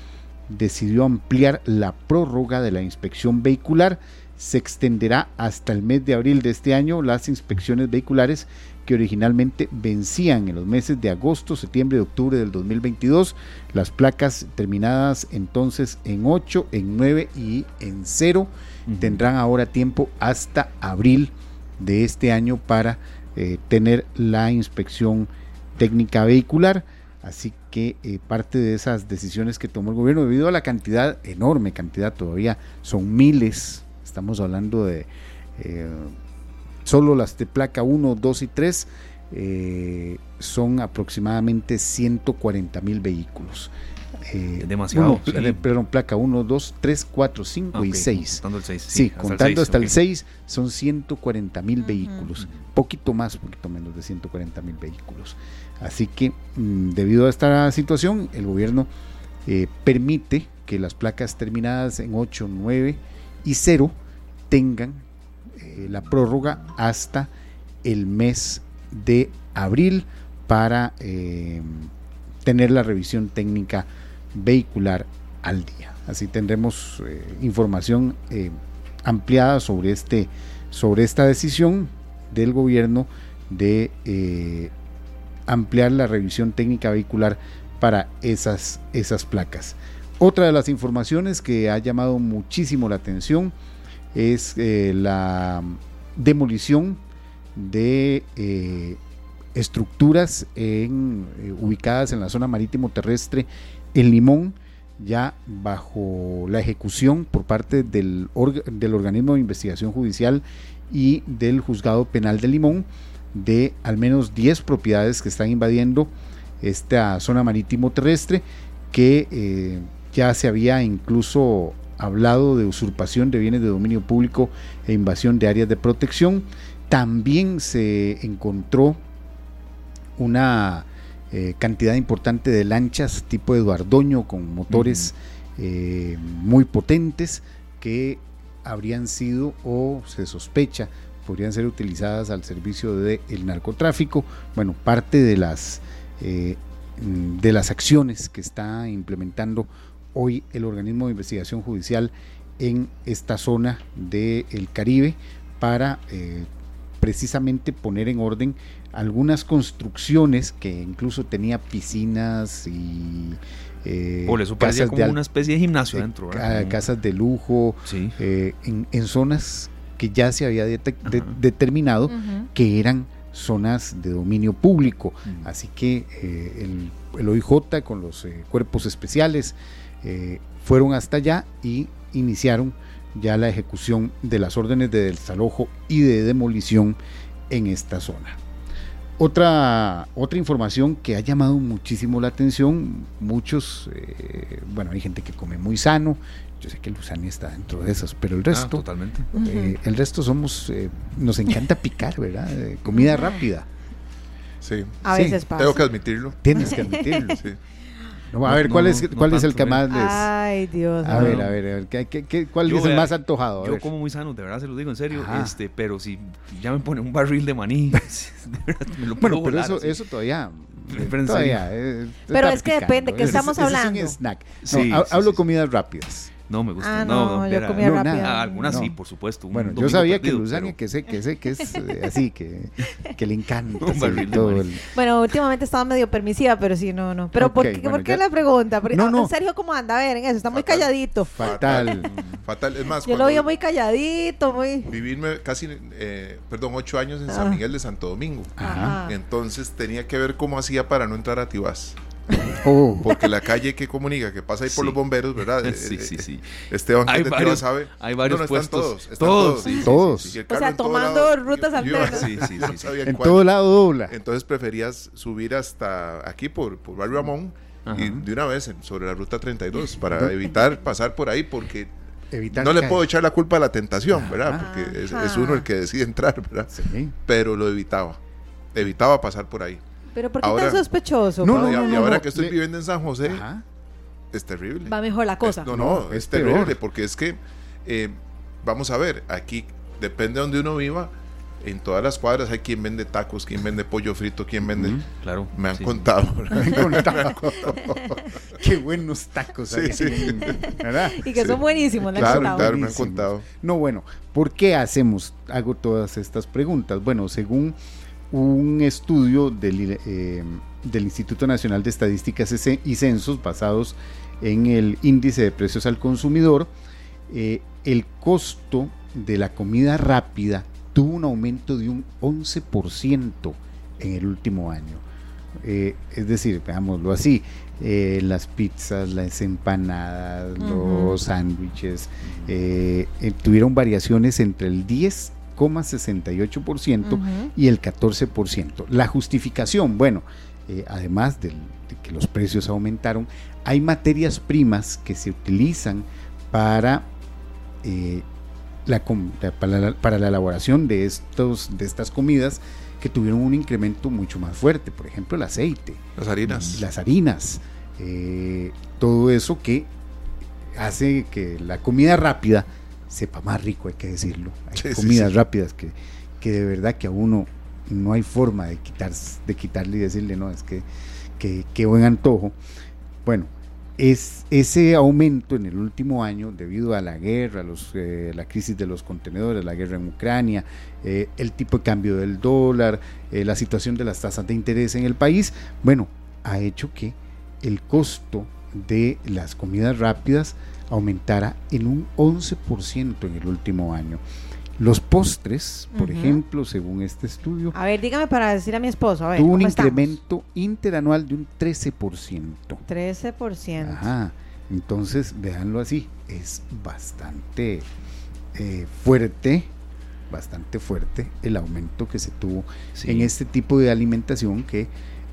decidió ampliar la prórroga de la inspección vehicular. Se extenderá hasta el mes de abril de este año las inspecciones vehiculares que originalmente vencían en los meses de agosto, septiembre y octubre del 2022. Las placas terminadas entonces en 8, en 9 y en 0 tendrán ahora tiempo hasta abril de este año para eh, tener la inspección técnica vehicular. Así que eh, parte de esas decisiones que tomó el gobierno, debido a la cantidad, enorme cantidad todavía, son miles, estamos hablando de eh, solo las de placa 1, 2 y 3, eh, son aproximadamente 140 mil vehículos. demasiado. Perdón, placa 1, 2, 3, 4, 5 y 6. Contando el 6. Sí, contando hasta el 6, son 140 mil vehículos. Poquito más, poquito menos de 140 mil vehículos. Así que mm, debido a esta situación, el gobierno eh, permite que las placas terminadas en 8, 9 y 0 tengan eh, la prórroga hasta el mes de abril para eh, tener la revisión técnica vehicular al día. Así tendremos información ampliada sobre, este, sobre esta decisión del gobierno de ampliar la revisión técnica vehicular para esas, esas placas. Otra de las informaciones que ha llamado muchísimo la atención es eh, la demolición de eh, estructuras en, ubicadas en la zona marítimo terrestre en Limón, ya bajo la ejecución por parte del, del organismo de investigación judicial y del juzgado penal de Limón de al menos 10 propiedades que están invadiendo esta zona marítimo terrestre que eh, ya se había incluso hablado de usurpación de bienes de dominio público e invasión de áreas de protección. También se encontró una eh, cantidad importante de lanchas tipo Eduardoño con motores eh, muy potentes que habrían sido o se sospecha podrían ser utilizadas al servicio del narcotráfico. Bueno, parte de las, eh, de las acciones que está implementando hoy el organismo de investigación judicial en esta zona del Caribe para eh, precisamente poner en orden algunas construcciones que incluso tenía piscinas y eh, Por eso parecía como una especie de gimnasio dentro. Casas de lujo, en, en, zonas que ya se había determinado que eran zonas de dominio público. Así que eh, el, el, OIJ con los eh, cuerpos especiales eh, fueron hasta allá y iniciaron ya la ejecución de las órdenes de desalojo y de demolición en esta zona. Otra, otra información que ha llamado muchísimo la atención, muchos, bueno, hay gente que come muy sano, yo sé que el Lusani está dentro de esas, pero el ah, resto, totalmente. Eh, el resto somos, eh, nos encanta picar, ¿verdad? Eh, comida rápida. Sí. A veces pasa. Tengo que admitirlo. Tienes que admitirlo. sí. a ver, ¿cuál es, cuál es el que más les.? Ay, Dios. A ver, a ver, a ver ¿qué, qué, cuál es el más antojado? yo como muy sano, de verdad se lo digo en serio. Este, pero si ya me pone un barril de maní, me lo bueno, pero eso, eso todavía. todavía pero es que depende, ¿qué estamos hablando? Es un snack. No, hablo comidas rápidas. No me gusta. Ah, no, yo comía rápido. Ah, algunas sí, por supuesto. Bueno, yo sabía que Luzania, que sé, que sé que es eh, así, que, que le encanta. todo Bueno, últimamente estaba medio permisiva, pero sí, no, no. Pero ¿por qué, ¿por qué la pregunta? Porque, no, no. Sergio, ¿cómo anda? A ver, en eso, está muy calladito. Fatal. Fatal. Es más, yo lo vi muy calladito, muy. Vivirme casi, eh, perdón, ocho años en San ah. Miguel de Santo Domingo. Ajá. Entonces tenía que ver cómo hacía para no entrar a Tibás. Oh. Porque la calle que comunica, que pasa ahí por los bomberos, ¿verdad? Sí, sí, eh, sí. Esteban hay varios, sabe. Hay varios puestos. todos. Están todos. todos. o sea, tomando rutas alternas. Sí, sí, sí. en todo lado dobla. Entonces preferías subir hasta aquí por, por Barrio Amón y de una vez sobre la ruta 32 para evitar pasar por ahí porque no le puedo echar la culpa a la tentación, ¿verdad? Porque es, es, uno el que decide entrar, ¿verdad? Sí. Pero lo evitaba. Evitaba pasar por ahí. Pero ¿por qué tan sospechoso? No, no, y, ahora que estoy viviendo en San José, es terrible. Va mejor la cosa. no, no, es, terrible porque es que, eh, vamos a ver, aquí depende de donde uno viva, en todas las cuadras hay quien vende tacos, quien vende pollo frito, quien vende. claro. Me han contado. Me han contado. Qué buenos tacos. Sí, sí. ¿verdad? Y que son buenísimos. Claro, claro, me han contado. No, bueno, ¿por qué hacemos, hago todas estas preguntas? Bueno, según un estudio del, eh, del, Instituto Nacional de Estadísticas y Censos basados en el índice de precios al consumidor, eh, el costo de la comida rápida tuvo un aumento de un 11% en el último año. Eh, es decir, veámoslo así, las pizzas, las empanadas, los sándwiches, tuvieron variaciones entre el 10 68% y el 14%. La justificación, bueno, eh, además de que los precios aumentaron, hay materias primas que se utilizan para, eh, la, para, la, elaboración de, estos, de estas comidas que tuvieron un incremento mucho más fuerte, por ejemplo el aceite. Las harinas. Las harinas. Eh, todo eso que hace que la comida rápida sepa más rico, hay que decirlo. Hay comidas rápidas que, que, de verdad que a uno no hay forma de, quitar, de quitarle y decirle, no, es que, que, buen antojo. Bueno, es ese aumento en el último año debido a la guerra, los, eh, la crisis de los contenedores, la guerra en Ucrania, eh, el tipo de cambio del dólar, eh, la situación de las tasas de interés en el país, bueno, ha hecho que el costo de las comidas rápidas aumentara en un 11% en el último año. Los postres, por ejemplo, según este estudio. A ver, dígame para decir a mi esposo. A ver, tuvo un incremento interanual de un 13%. 13%. Ajá. Entonces, véanlo así, es bastante eh, fuerte, bastante fuerte el aumento que se tuvo en este tipo de alimentación que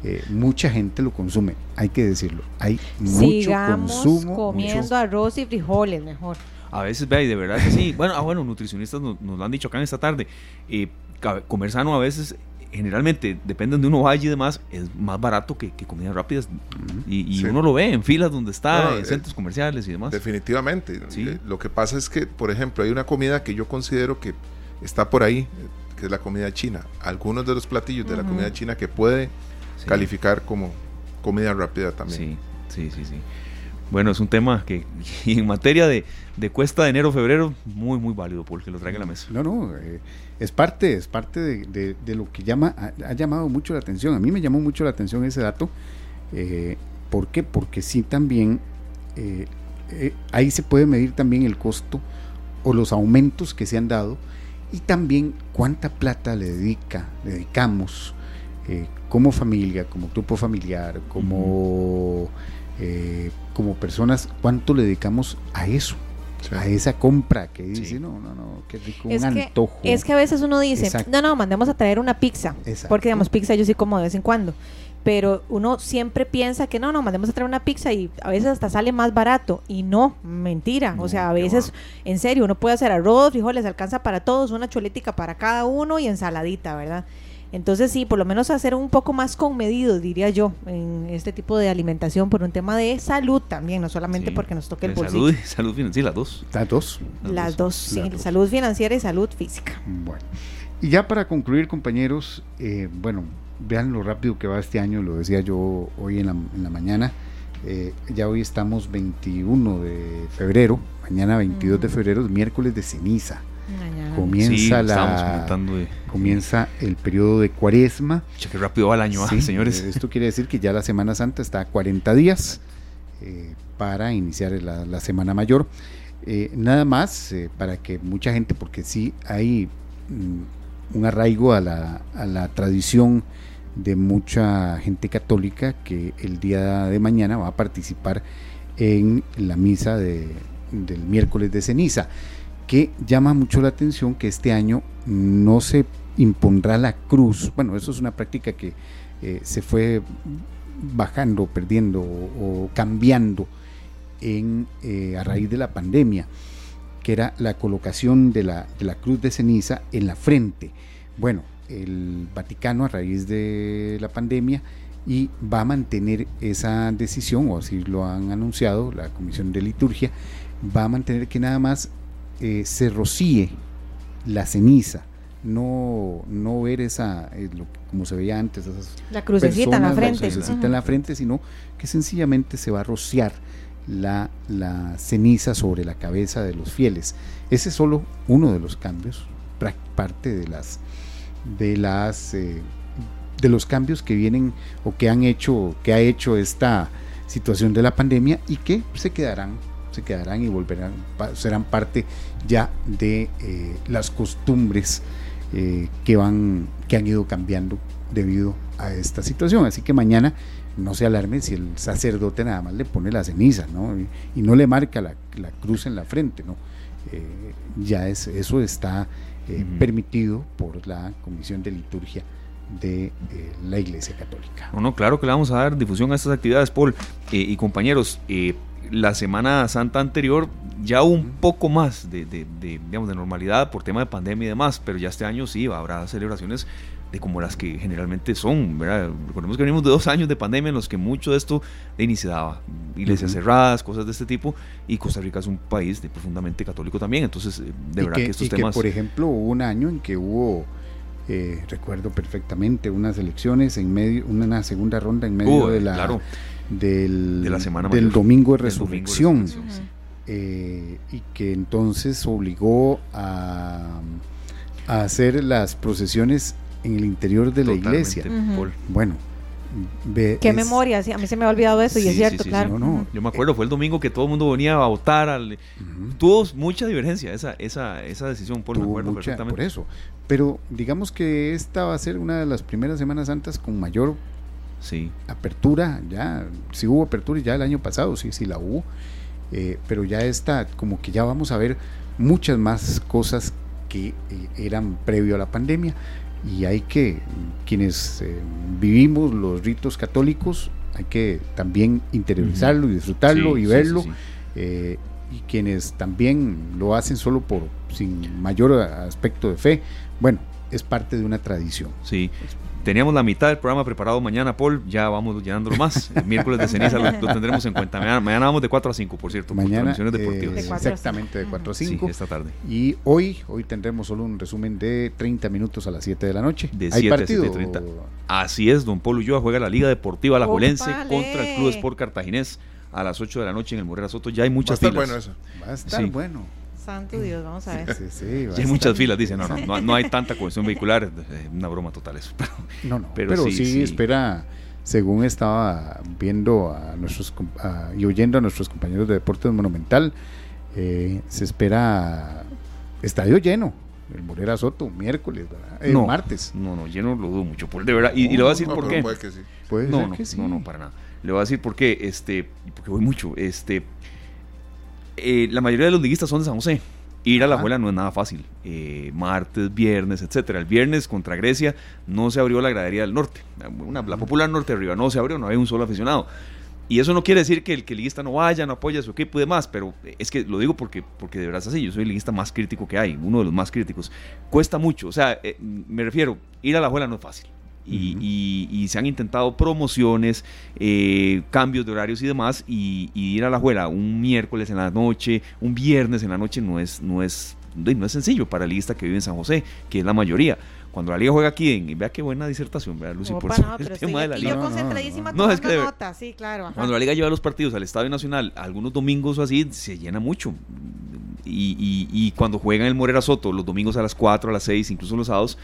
eh, mucha gente lo consume, hay que decirlo. Hay mucho consumo. comiendo arroz y frijoles mejor. A veces, ve, de verdad que sí. Bueno, ah, bueno, nutricionistas nos, lo han dicho acá en esta tarde. Eh, comer sano a veces, generalmente, depende de uno vaya y demás, es más barato que, comidas rápidas. Y, uno lo ve en filas donde está, en eh, centros comerciales y demás. Definitivamente. Eh, lo que pasa es que, por ejemplo, hay una comida que yo considero que está por ahí, que es la comida china. Algunos de los platillos de la comida china que puede calificar como comida rápida también. Sí, sí, sí, sí. Bueno, es un tema que en materia de, cuesta de enero, febrero, muy, muy válido, porque lo traiga a la mesa. No, no, eh, es parte, es parte de, lo que llama, ha, llamado mucho la atención. A mí me llamó mucho la atención ese dato. Eh, ¿Por qué? Porque sí también, eh, ahí se puede medir también el costo o los aumentos que se han dado y también cuánta plata le dedica, le dedicamos como familia, como grupo familiar, como como personas, ¿cuánto le dedicamos a eso? A esa compra que dice, no, no, no, qué rico, es un que, antojo. Es que a veces uno dice, no, no, mandemos a traer una pizza. Porque, digamos, pizza yo sí como de vez en cuando. Pero uno siempre piensa que no, no, mandemos a traer una pizza y a veces hasta sale más barato. Y no, mentira. o sea, a veces, en serio, uno puede hacer arroz, frijoles, alcanza para todos, una cholética para cada uno y ensaladita, ¿verdad? Entonces sí, por lo menos hacer un poco más conmedido, diría yo, en este tipo de alimentación por un tema de salud también, no solamente porque nos toque el bolsillo. Salud, salud financiera, las dos. Las dos. Las, dos, sí, salud financiera y salud física. Bueno, y ya para concluir, compañeros, eh, bueno, vean lo rápido que va este año, lo decía yo hoy en la, en la mañana. Eh, ya hoy estamos 21 de febrero, mañana 22 de febrero, miércoles de ceniza comienza la comienza el periodo de cuaresma. qué rápido va el año, ¿ah, señores. Eh, esto quiere decir que ya la Semana Santa está a 40 días eh, para iniciar la, Semana Mayor. Eh, nada más para que mucha gente, porque sí hay mm, un arraigo a la, a la tradición de mucha gente católica que el día de mañana va a participar en la misa de, del miércoles de ceniza llama mucho la atención que este año no se impondrá la cruz. Bueno, eso es una práctica que eh, se fue bajando, perdiendo o, cambiando en, eh, a raíz de la pandemia, que era la colocación de la, de la cruz de ceniza en la frente. Bueno, el Vaticano a raíz de la pandemia y va a mantener esa decisión, o así lo han anunciado la Comisión de Liturgia, va a mantener que nada más eh, se rocíe la ceniza, no, no ver esa, eh, como se veía antes, la crucecita en la frente. en la frente, sino que sencillamente se va a rociar la, la, ceniza sobre la cabeza de los fieles. Ese es solo uno de los cambios, parte de las de las eh, de los cambios que vienen o que han hecho, que ha hecho esta situación de la pandemia y que se quedarán se quedarán y volverán, serán parte ya de eh, las costumbres eh, que, van, que han ido cambiando debido a esta situación. Así que mañana no se alarme si el sacerdote nada más le pone la ceniza ¿no? y, no le marca la, cruz en la frente. ¿no? Eh, ya es, eso está permitido por la Comisión de Liturgia de la Iglesia Católica. No, no, claro que le vamos a dar difusión a estas actividades, Paul y compañeros la Semana Santa anterior ya hubo un poco más de, digamos, de normalidad por tema de pandemia y demás, pero ya este año sí habrá celebraciones de como las que generalmente son, ¿verdad? Recordemos que venimos de dos años de pandemia en los que mucho de esto de iniciaba, iglesias cerradas, cosas de este tipo, y Costa Rica es un país de profundamente católico también, entonces eh, de verdad que, estos temas... por ejemplo, hubo un año en que hubo... Eh, recuerdo perfectamente unas elecciones en medio, una segunda ronda en medio de la del, de la semana del mayor, domingo de resurrección. domingo de resurrección, sí. eh, y que entonces obligó a, a hacer las procesiones en el interior de la iglesia. Paul. Bueno, ve- Qué es- memoria, sí, a mí se me ha olvidado eso y es cierto, sí, sí, claro. no, no. Yo me acuerdo, fue el domingo que todo el mundo venía a votar. Al, tuvo mucha divergencia esa, esa, esa decisión, Paul, me tuvo acuerdo mucha- perfectamente. por eso. Pero digamos que esta va a ser una de las primeras Semanas Santas con mayor Sí, apertura, ya, sí hubo apertura ya el año pasado, sí, sí la hubo, eh, pero ya está, como que ya vamos a ver muchas más cosas que eh, eran previo a la pandemia y hay que, quienes eh, vivimos los ritos católicos, hay que también interiorizarlo y disfrutarlo Sí, y verlo, sí, sí. y quienes también lo hacen solo por, sin mayor aspecto de fe, bueno, es parte de una tradición. Sí. Teníamos la mitad del programa preparado mañana, Paul. Ya vamos llenándolo más. El miércoles de ceniza lo, lo tendremos en cuenta. Mañana, mañana vamos de 4 a 5, por cierto, por Mañana, transmisiones eh, deportivas. De cuatro a exactamente de 4 a 5. Sí, esta tarde. Y hoy, hoy tendremos solo un resumen de 30 minutos a las 7 de la noche. De ¿Hay 7 a partido? 7:30. Así es, don Polo Ulloa juega la Liga Deportiva Alajuelense ¡Ópale! contra el Club Sport Cartaginés a las 8 de la noche en el Morera Soto. Ya hay Va a muchas estar filas. bueno eso. Va a estar Sí. bueno. Santo Dios, vamos a ver. Sí, sí, Ya hay muchas estar- filas, dicen. No, no, no, no hay tanta cohesión vehicular. Es una broma total eso. Pero, No, no, Pero pero, sí, sí, sí. espera, según estaba viendo a nuestros a- y oyendo a nuestros compañeros de Deportes Monumental, eh, se espera estadio lleno. El Morera Soto, miércoles, ¿verdad? Eh, No. martes. no, no, yo no lo dudo mucho, Paul, de verdad. Y, y le voy a decir No, por qué. puede que sí. Puede No, ser no, que sí. no, no, para nada. Le voy a decir por qué, este, porque voy mucho. Este, eh, la mayoría de los liguistas son de San José. Ir a la abuela no es nada fácil. Eh, martes, viernes, etcétera. El viernes contra Grecia no se abrió la gradería del norte. Una- la popular norte de arriba no se abrió, no había un solo aficionado. Y eso no quiere decir que el que el liguista no vaya, no apoya a su equipo y demás, pero es que lo digo porque, porque de verdad es así. Yo soy el liguista más crítico que hay, uno de los más críticos. Cuesta mucho, o sea, eh, me refiero, ir a la abuela no es fácil. Y, y- y se han intentado promociones, eh, cambios de horarios y demás, y, y ir a la abuela un miércoles en la noche, un viernes en la noche no es, no es, no es sencillo para el liguista que vive en San José, que es la mayoría. Cuando la liga juega aquí, en, vea qué buena disertación, ¿verdad, Lucy? Por Opa, sobre no, el tema de la aquí liga. yo No, no, concentradísima no. No, es que nota, sí, claro. ajá. Cuando la liga lleva los partidos al Estadio Nacional, algunos domingos o así, se llena mucho. Y, y- y cuando juegan el Morera Soto, los domingos a las 4, a las 6, incluso los sábados,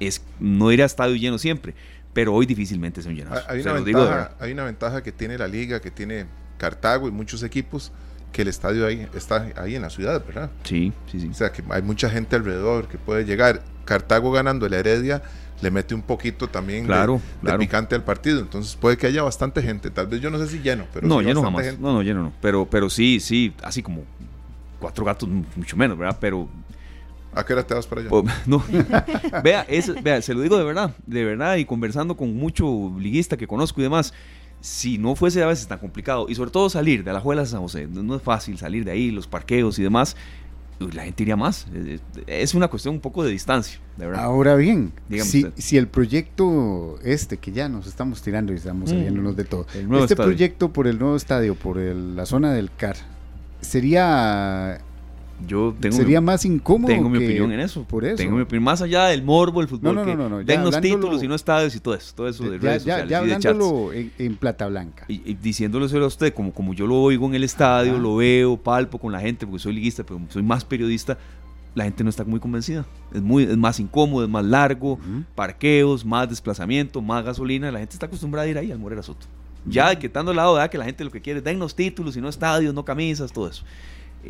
es no ir a estadio lleno siempre. Pero hoy difícilmente. Hay, Se una ventaja, verdad. hay una ventaja que tiene la liga, que tiene Cartago y muchos equipos, que el estadio ahí está ahí en la ciudad, ¿verdad? Sí, sí, sí. O sea, que hay mucha gente alrededor que puede llegar. Cartago ganando la Heredia le mete un poquito también de- Claro, de, picante al partido. Entonces puede que haya bastante gente. Tal vez yo no sé si lleno, pero no, sí lleno jamás. gente. No, no, lleno no. Pero, pero sí, sí, así como cuatro gatos, mucho menos, ¿verdad? Pero ¿A qué hora te vas para allá? Oh, no. vea, es- vea, se lo digo de verdad, de verdad, y conversando con mucho liguista que conozco y demás, si no fuese a veces tan complicado, y sobre todo salir de la Juela de San José, no, no es fácil salir de ahí, los parqueos y demás, uy, la gente iría más. Es- una cuestión un poco de distancia, de verdad. Ahora bien, Dígame si, si el proyecto este, que ya nos estamos tirando y estamos Mm. saliéndonos de todo, este estadio. proyecto por el nuevo estadio, por el- la zona del CAR, sería, Yo tengo sería mi, más incómodo. tengo mi opinión en eso. Por eso. Tengo mi opinión, más allá del morbo, el fútbol, No, no, que no, no, den los hablándolo- títulos y no estadios y todo eso, todo eso de ya, redes sociales ya y de chats. hablándolo en, en Plata Blanca. Y, y diciéndoleselo a usted, como, como yo lo oigo en el estadio, Ajá. lo veo, palpo con la gente, porque soy liguista, pero soy más periodista, la gente no está muy convencida. Es, muy, es más incómodo, es más largo, parqueos, más desplazamiento, más gasolina. La gente está acostumbrada a ir ahí al Morera Soto. Ya quitando el lado de que la gente lo que quiere es dennos títulos y no estadios, no camisas, todo eso.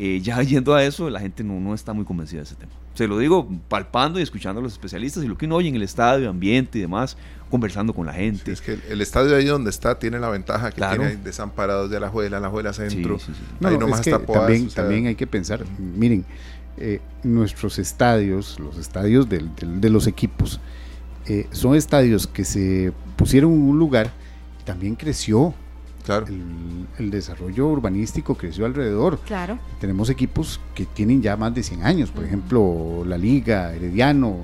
Eh, ya yendo a eso, la gente no, no está muy convencida de ese tema. Se lo digo palpando y escuchando a los especialistas y lo que uno oye en el estadio, ambiente y demás, conversando con la Sí, gente. es que el, el estadio ahí donde está tiene la ventaja que Claro. tiene desamparados de la Juela, la Juela Centro. sí, sí. No, Ahí no, nomás es que está Poás, también, o sea, también hay que pensar, miren, eh, nuestros estadios, los estadios del- del- de los equipos, eh, son estadios que se pusieron en un lugar y también creció, Claro. el, el desarrollo urbanístico creció alrededor. Claro. Tenemos equipos que tienen ya más de 100 años, por ejemplo, La Liga, Herediano,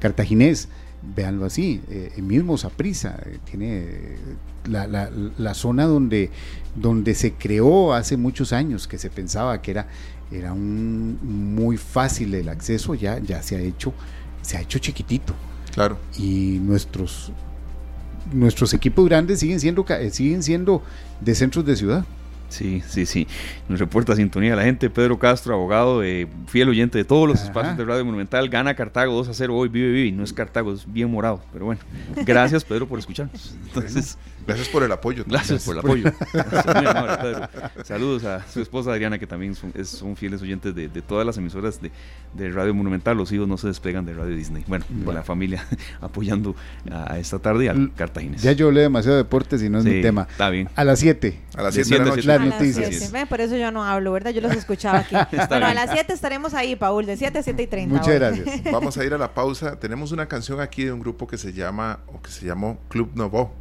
Cartaginés, véanlo así, eh, el mismo Saprissa tiene eh, la, la- la zona donde, donde se creó hace muchos años, que se pensaba que era, era un, muy fácil el acceso, ya, ya se ha hecho, se ha hecho chiquitito Claro. y nuestros nuestros equipos grandes siguen siendo, siguen siendo de centros de ciudad. Sí, sí, sí. Nos reporta sintonía la gente. Pedro Castro, abogado, eh, fiel oyente de todos los espacios de Radio Monumental. Gana Cartago 2 a 0 hoy. Vive, vive. No es Cartago, es bien morado. Pero bueno, gracias, Pedro, por escucharnos. Entonces. Gracias por el apoyo. Gracias por el apoyo. Saludos a su esposa Adriana, que también son, fieles oyentes de, todas las emisoras de, Radio Monumental. Los hijos no se despegan de Radio Disney. Bueno, la familia apoyando a, esta tarde al Cartagines. Ya yo leo demasiado deportes y no es mi tema. Está bien. A las 7. A las 7 de la noche. Las noticias. Por eso yo no hablo, ¿verdad? Yo los escuchaba aquí. bueno, a las 7 estaremos ahí, Paul, de 7 a 7 y 30. Muchas gracias. Vamos a ir a la pausa. Tenemos una canción aquí de un grupo que se llama, o que se llamó Club Novo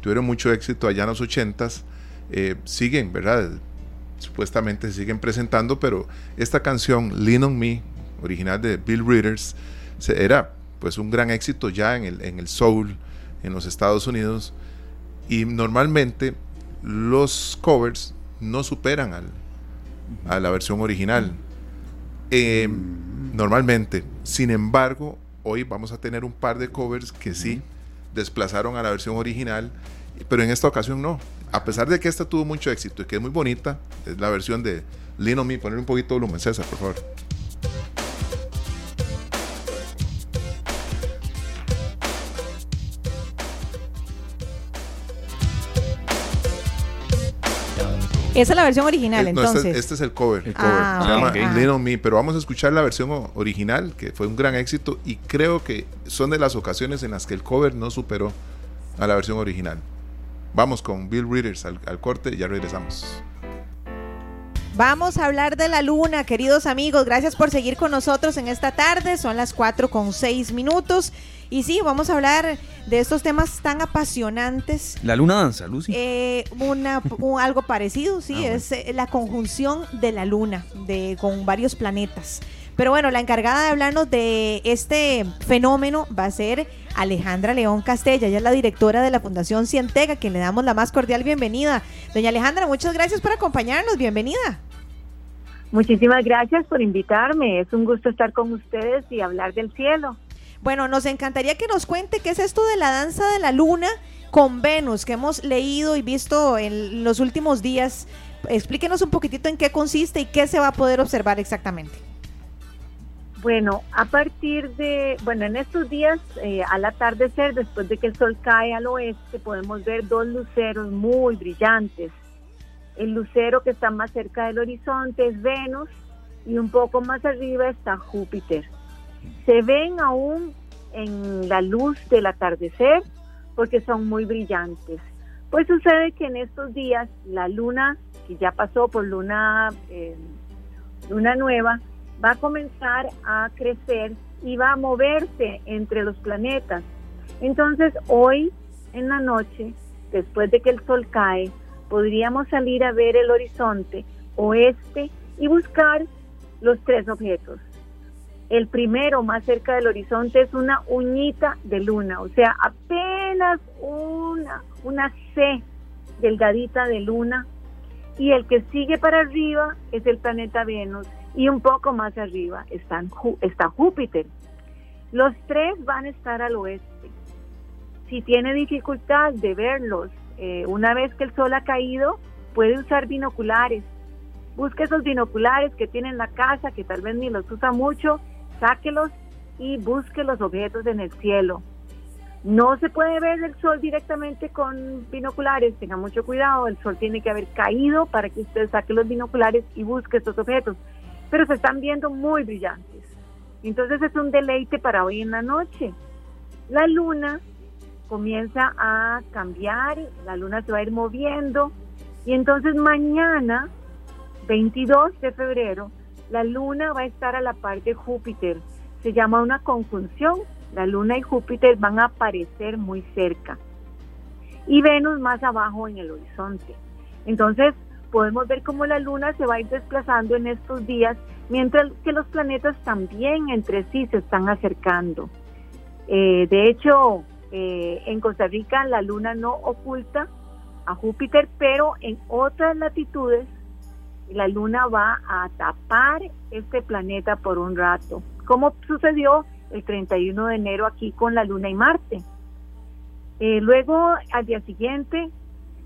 tuvieron mucho éxito allá en los ochentas. Eh, siguen, ¿verdad? Supuestamente siguen presentando, pero esta canción, Lean on Me, original de Bill Readers, era pues un gran éxito ya en el, en el soul en los Estados Unidos y normalmente los covers no superan al, a la versión original. Eh, normalmente, sin embargo, hoy vamos a tener un par de covers que sí desplazaron a la versión original, pero en esta ocasión no. A pesar de que esta tuvo mucho éxito y que es muy bonita, es la versión de Lino Me. Poner un poquito de volumen, César, por favor. Esa es la versión original, eh, entonces. Este, es el cover. El cover. Ah, se llama Me, pero vamos a escuchar la versión original, que fue un gran éxito, y creo que son de las ocasiones en las que el cover no superó a la versión original. Vamos con Bill Readers al, al corte y ya regresamos. Vamos a hablar de la luna, queridos amigos. Gracias por seguir con nosotros en esta tarde. Son las 4 con 6 minutos. Y sí, vamos a hablar de estos temas tan apasionantes. La luna danza, Lucy. Eh, una, algo parecido, sí, ah, es eh, la conjunción de la luna de, con varios planetas. Pero bueno, la encargada de hablarnos de este fenómeno va a ser Alejandra León Castella. Ella es la directora de la Fundación Cientega, quien le damos la más cordial bienvenida. Doña Alejandra, muchas gracias por acompañarnos. Bienvenida. Muchísimas gracias por invitarme. Es un gusto estar con ustedes y hablar del cielo. Bueno, nos encantaría que nos cuente qué es esto de la danza de la luna con Venus, que hemos leído y visto en los últimos días. Explíquenos un poquitito en qué consiste y qué se va a poder observar exactamente. Bueno, a partir de, bueno, en estos días, eh, al atardecer, después de que el sol cae al oeste, podemos ver dos luceros muy brillantes. El lucero que está más cerca del horizonte es Venus y un poco más arriba está Júpiter se ven aún en la luz del atardecer porque son muy brillantes. Pues sucede que en estos días la luna, que ya pasó por luna, eh, luna nueva, va a comenzar a crecer y va a moverse entre los planetas. Entonces hoy en la noche, después de que el sol cae, podríamos salir a ver el horizonte oeste y buscar los tres objetos, el primero más cerca del horizonte es una uñita de luna, o sea, apenas una, una C delgadita de luna. Y el que sigue para arriba es el planeta Venus y un poco más arriba está, Júpiter. Los tres van a estar al oeste. Si tiene dificultad de verlos eh, una vez que el sol ha caído, puede usar binoculares. Busque esos binoculares que tiene en la casa, que tal vez ni los usa mucho, sáquelos y busque los objetos en el cielo. No se puede ver el sol directamente con binoculares, tenga mucho cuidado, el sol tiene que haber caído para que usted saque los binoculares y busque estos objetos, pero se están viendo muy brillantes. Entonces es un deleite para hoy en la noche. La luna comienza a cambiar, la luna se va a ir moviendo y entonces mañana, 22 de febrero, la luna va a estar a la par de Júpiter. Se llama una conjunción. La luna y Júpiter van a aparecer muy cerca. Y Venus más abajo en el horizonte. Entonces, podemos ver cómo la luna se va a ir desplazando en estos días, mientras que los planetas también entre sí se están acercando. Eh, de hecho, eh, en Costa Rica la luna no oculta a Júpiter, pero en otras latitudes la luna va a tapar este planeta por un rato, como sucedió el 31 de enero aquí con la luna y Marte. Eh, luego, al día siguiente,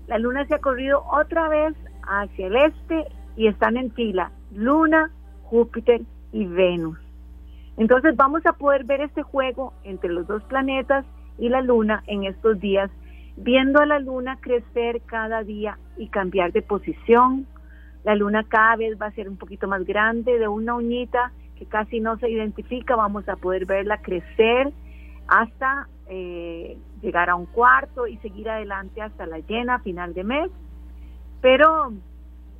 la luna se ha corrido otra vez hacia el este y están en fila Luna, Júpiter y Venus. Entonces vamos a poder ver este juego entre los dos planetas y la luna en estos días, viendo a la luna crecer cada día y cambiar de posición. La luna cada vez va a ser un poquito más grande, de una uñita que casi no se identifica, vamos a poder verla crecer hasta eh, llegar a un cuarto y seguir adelante hasta la llena final de mes. Pero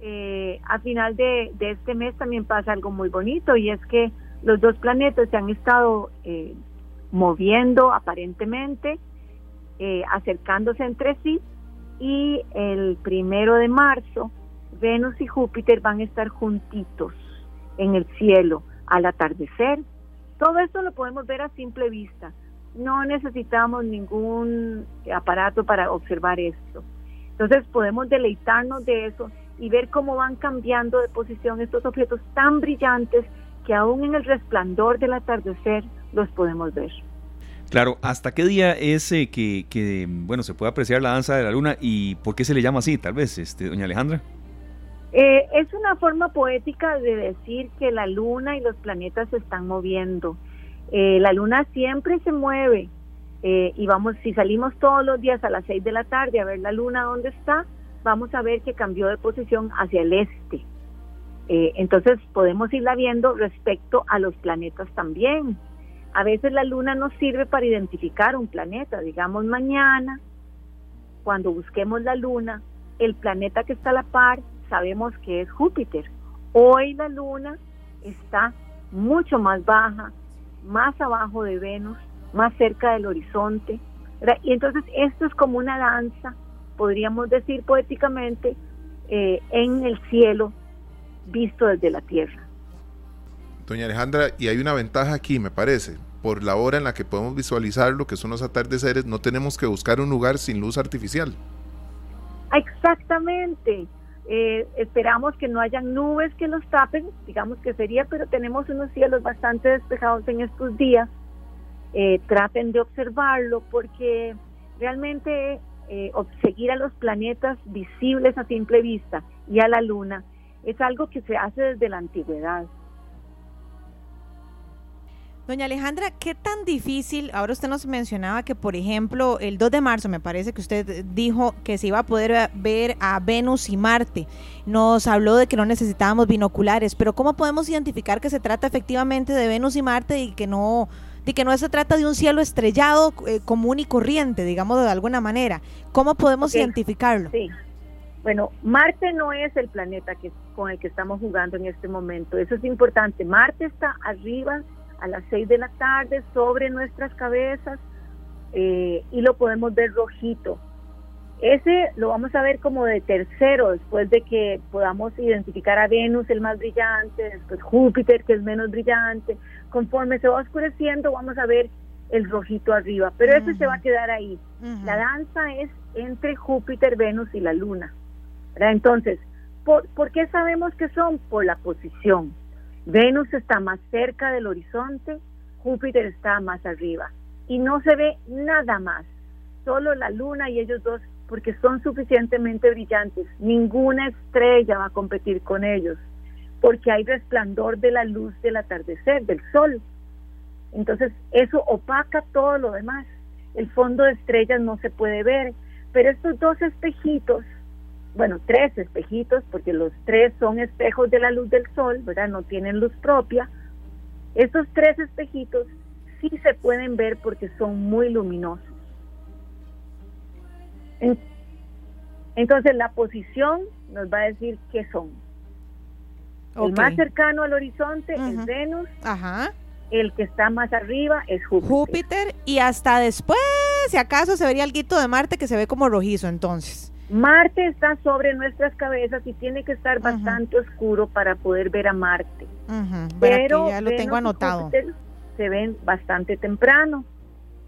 eh, a final de, este mes también pasa algo muy bonito y es que los dos planetas se han estado eh, moviendo aparentemente, eh, acercándose entre sí y el primero de marzo Venus y Júpiter van a estar juntitos en el cielo al atardecer. Todo esto lo podemos ver a simple vista. No necesitamos ningún aparato para observar esto. Entonces podemos deleitarnos de eso y ver cómo van cambiando de posición estos objetos tan brillantes que aún en el resplandor del atardecer los podemos ver. Claro, ¿hasta qué día es eh, que, bueno, se puede apreciar la danza de la luna y por qué se le llama así, tal vez, este, doña Alejandra? Eh, es una forma poética de decir que la luna y los planetas se están moviendo. Eh, la luna siempre se mueve y vamos, si salimos todos los días a las 6 de la tarde a ver la luna dónde está, vamos a ver que cambió de posición hacia el este. Eh, entonces podemos irla viendo respecto a los planetas también. A veces la luna nos sirve para identificar un planeta. Digamos mañana, cuando busquemos la luna, el planeta que está a la par sabemos que es Júpiter. Hoy la luna está mucho más baja, más abajo de Venus, más cerca del horizonte. Y entonces esto es como una danza, podríamos decir poéticamente, eh, en el cielo visto desde la Tierra. Doña Alejandra, y hay una ventaja aquí, me parece. Por la hora en la que podemos visualizar lo que son los atardeceres, no tenemos que buscar un lugar sin luz artificial. Exactamente. Eh, esperamos que no hayan nubes que los tapen, digamos que sería, pero tenemos unos cielos bastante despejados en estos días. Eh, traten de observarlo porque realmente eh, seguir a los planetas visibles a simple vista y a la luna es algo que se hace desde la antigüedad. Doña Alejandra, ¿qué tan difícil? Ahora usted nos mencionaba que, por ejemplo, el 2 de marzo me parece que usted dijo que se iba a poder ver a Venus y Marte. Nos habló de que no necesitábamos binoculares, pero ¿cómo podemos identificar que se trata efectivamente de Venus y Marte y que no, de que no se trata de un cielo estrellado eh, común y corriente, digamos de alguna manera? ¿Cómo podemos identificarlo? Sí. Bueno, Marte no es el planeta que, con el que estamos jugando en este momento. Eso es importante. Marte está arriba a las 6 de la tarde sobre nuestras cabezas eh, y lo podemos ver rojito. Ese lo vamos a ver como de tercero después de que podamos identificar a Venus, el más brillante, después Júpiter, que es menos brillante. Conforme se va oscureciendo, vamos a ver el rojito arriba, pero ese se va a quedar ahí. La danza es entre Júpiter, Venus y la Luna. Entonces, ¿por, qué sabemos que son? Por la posición. Venus está más cerca del horizonte, Júpiter está más arriba. Y no se ve nada más, solo la luna y ellos dos, porque son suficientemente brillantes. Ninguna estrella va a competir con ellos, porque hay resplandor de la luz del atardecer, del sol. Entonces, eso opaca todo lo demás. El fondo de estrellas no se puede ver, pero estos dos espejitos bueno, tres espejitos, porque los tres son espejos de la luz del sol, ¿verdad? No tienen luz propia. Estos tres espejitos sí se pueden ver porque son muy luminosos. Entonces la posición nos va a decir qué son. El más cercano al horizonte es Venus. Ajá. El que está más arriba es Júpiter. Júpiter y hasta después, si acaso, se vería el guito de Marte que se ve como rojizo entonces. Marte está sobre nuestras cabezas y tiene que estar bastante oscuro para poder ver a Marte. Pero ya lo tengo anotado. Se ven bastante temprano.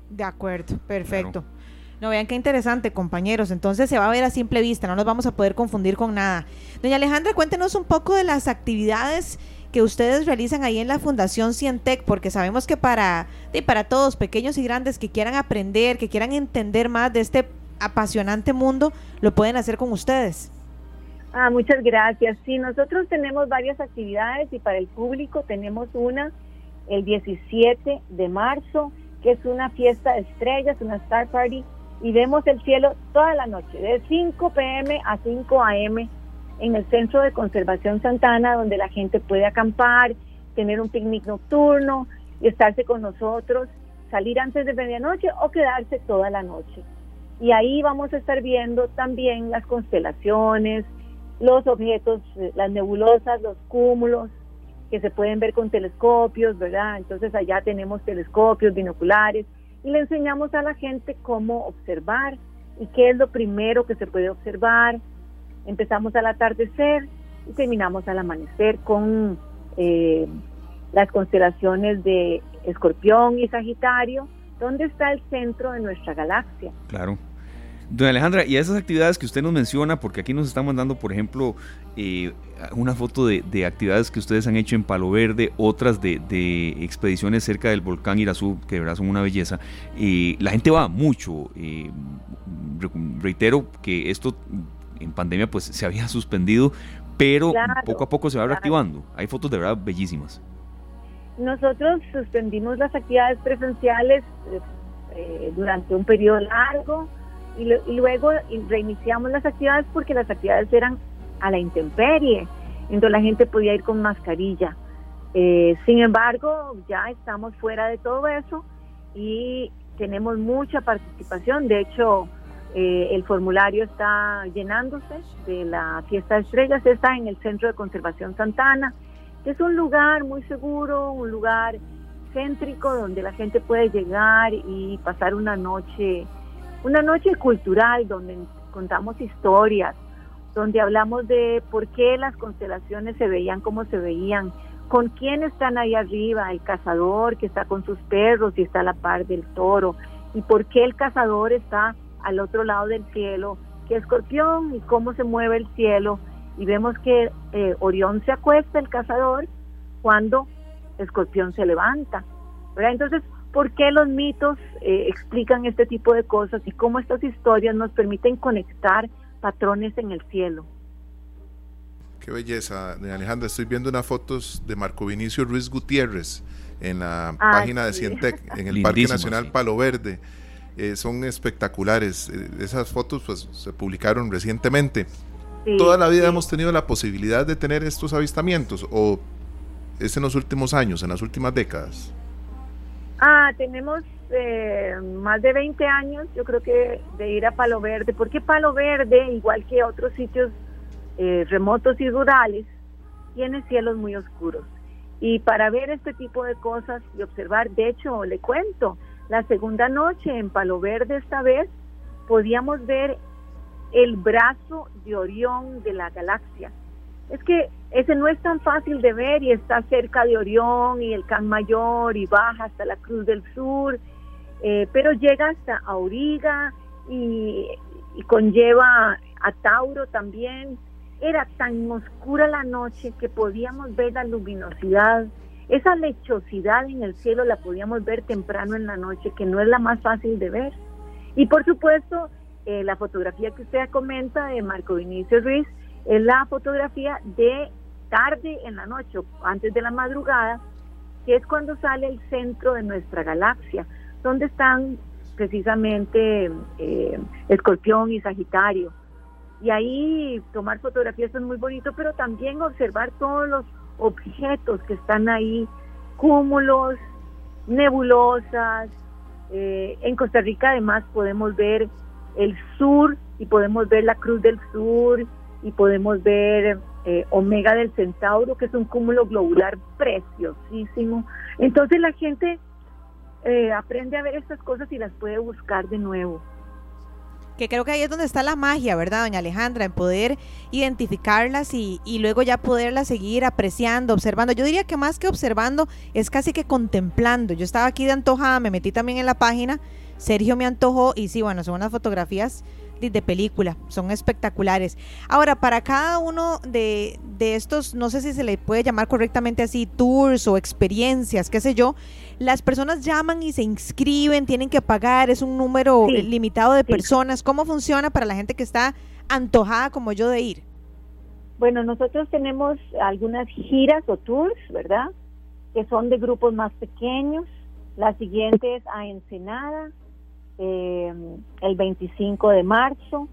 De acuerdo, perfecto. No vean qué interesante, compañeros. Entonces se va a ver a simple vista, no nos vamos a poder confundir con nada. Doña Alejandra, cuéntenos un poco de las actividades que ustedes realizan ahí en la Fundación Cientec, porque sabemos que para, para todos, pequeños y grandes, que quieran aprender, que quieran entender más de este apasionante mundo, lo pueden hacer con ustedes. Ah, muchas gracias. Sí, nosotros tenemos varias actividades y para el público tenemos una el 17 de marzo, que es una fiesta de estrellas, una Star Party, y vemos el cielo toda la noche, de 5 pm a 5 am en el Centro de Conservación Santana, donde la gente puede acampar, tener un picnic nocturno y estarse con nosotros, salir antes de medianoche o quedarse toda la noche. Y ahí vamos a estar viendo también las constelaciones, los objetos, eh, las nebulosas, los cúmulos, que se pueden ver con telescopios, ¿verdad? Entonces allá tenemos telescopios, binoculares, y le enseñamos a la gente cómo observar y qué es lo primero que se puede observar, Empezamos al atardecer y terminamos al amanecer con eh, las constelaciones de Escorpión y Sagitario, donde está el centro de nuestra galaxia. Claro. Doña Alejandra, y esas actividades que usted nos menciona, porque aquí nos están mandando, por ejemplo, eh, una foto de, actividades que ustedes han hecho en Palo Verde, otras de, expediciones cerca del volcán Irazú, que de verdad son una belleza. Eh, la gente va mucho. reitero que esto en pandemia pues se había suspendido, pero poco a poco se va reactivando. Hay fotos de verdad bellísimas. Nosotros suspendimos las actividades presenciales eh, eh, durante un periodo largo y, luego reiniciamos las actividades porque las actividades eran a la intemperie, entonces la gente podía ir con mascarilla. Eh, sin embargo, ya estamos fuera de todo eso y tenemos mucha participación. De hecho, el formulario está llenándose de la fiesta de estrellas, está en el Centro de Conservación Santana, es un lugar muy seguro, un lugar céntrico donde la gente puede llegar y pasar una noche, una noche cultural donde contamos historias, donde hablamos de por qué las constelaciones se veían como se veían, con quién están ahí arriba, el cazador que está con sus perros y está a la par del toro, y por qué el cazador está al otro lado del cielo, que Escorpión y cómo se mueve el cielo. Y vemos que eh, Orión se acuesta, el cazador, cuando Escorpión se levanta. Entonces, ¿por qué los mitos eh, explican este tipo de cosas y cómo estas historias nos permiten conectar patrones en el cielo? Qué belleza, Alejandra. Estoy viendo unas fotos de Marco Vinicio Ruiz Gutiérrez en la ah, página de Cientec, en el Parque Nacional Palo Verde. Eh, son espectaculares. Eh, esas fotos pues se publicaron recientemente. ¿Toda la vida hemos tenido la posibilidad de tener estos avistamientos o es en los últimos años, en las últimas décadas? Ah, tenemos eh, más de 20 años, yo creo que, de ir a Palo Verde, porque Palo Verde, igual que otros sitios remotos y rurales, tiene cielos muy oscuros. Y para ver este tipo de cosas y observar, de hecho, le cuento, la segunda noche en Palo Verde esta vez podíamos ver el brazo de Orión de la galaxia. Es que ese no es tan fácil de ver y está cerca de Orión y el Can Mayor y baja hasta la Cruz del Sur, eh, pero llega hasta Auriga y, y conlleva a Tauro también. Era tan oscura la noche que podíamos ver la luminosidad esa lechosidad en el cielo la podíamos ver temprano en la noche, que no es la más fácil de ver. Y por supuesto, eh, la fotografía que usted comenta de Marco Vinicio Ruiz es la fotografía de tarde en la noche, antes de la madrugada, que es cuando sale el centro de nuestra galaxia, donde están precisamente eh, Escorpión y Sagitario. Y ahí tomar fotografías es muy bonito, pero también observar todos los objetos que están ahí, cúmulos, nebulosas. Eh, en Costa Rica además podemos ver el sur y podemos ver la Cruz del Sur y podemos ver eh, Omega del Centauro, que es un cúmulo globular preciosísimo. Entonces la gente eh, aprende a ver estas cosas y las puede buscar de nuevo que creo que ahí es donde está la magia, ¿verdad, doña Alejandra? En poder identificarlas y, y, luego ya poderlas seguir apreciando, observando. Yo diría que más que observando, es casi que contemplando. Yo estaba aquí de antojada, me metí también en la página, Sergio me antojó y sí, bueno, son unas fotografías de, película, son espectaculares. Ahora, para cada uno de, estos, no sé si se le puede llamar correctamente así, tours o experiencias, qué sé yo, las personas llaman y se inscriben, tienen que pagar, es un número limitado de personas. ¿Cómo funciona para la gente que está antojada como yo de ir? Bueno, nosotros tenemos algunas giras o tours, ¿verdad? Que son de grupos más pequeños. La siguiente es a Ensenada, eh, el 25 de marzo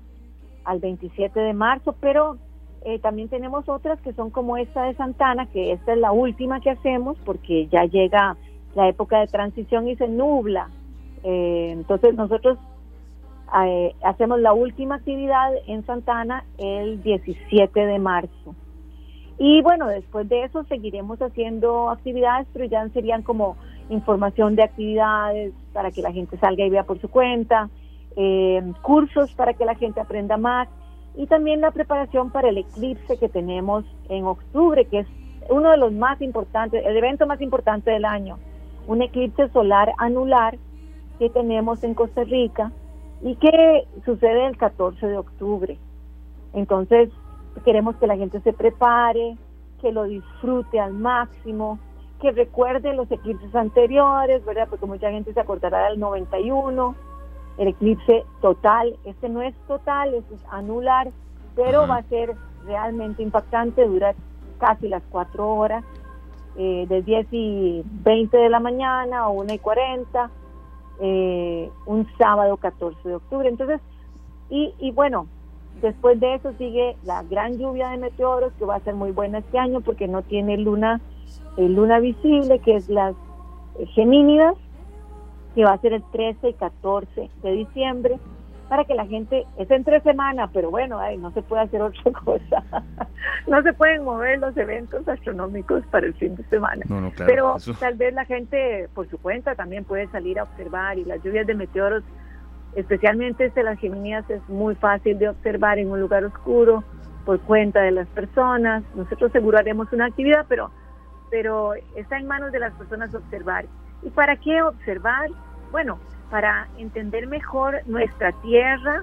al 27 de marzo, pero eh, también tenemos otras que son como esta de Santana, que esta es la última que hacemos porque ya llega la época de transición y se nubla. Eh, entonces nosotros hacemos la última actividad en Santana el 17 de marzo. Y bueno, después de eso seguiremos haciendo actividades, pero ya serían como información de actividades para que la gente salga y vea por su cuenta, eh, cursos para que la gente aprenda más y también la preparación para el eclipse que tenemos en octubre, que es uno de los más importantes, el evento más importante del año, un eclipse solar anular que tenemos en Costa Rica y que sucede el 14 de octubre. Entonces, queremos que la gente se prepare, que lo disfrute al máximo, que recuerde los eclipses anteriores, ¿verdad? Porque mucha gente se acordará del 91, el eclipse total. Este no es total, este es anular, pero va a ser realmente impactante, dura casi las cuatro horas, eh, de 10 y 20 de la mañana o 1 y 40, eh, un sábado 14 de octubre. Entonces, y, y bueno, después de eso sigue la gran lluvia de meteoros, que va a ser muy buena este año porque no tiene luna luna visible, que es las Gemínidas, que va a ser el 13 y 14 de diciembre, para que la gente, es entre semana, pero bueno, ay, no se puede hacer otra cosa. no se pueden mover los eventos astronómicos para el fin de semana. pero tal vez la gente, por su cuenta, también puede salir a observar y las lluvias de meteoros, especialmente este las Gemínidas, es muy fácil de observar en un lugar oscuro por cuenta de las personas. Nosotros seguro haremos una actividad, pero pero está en manos de las personas observar. ¿Y para qué observar? Bueno, para entender mejor nuestra Tierra,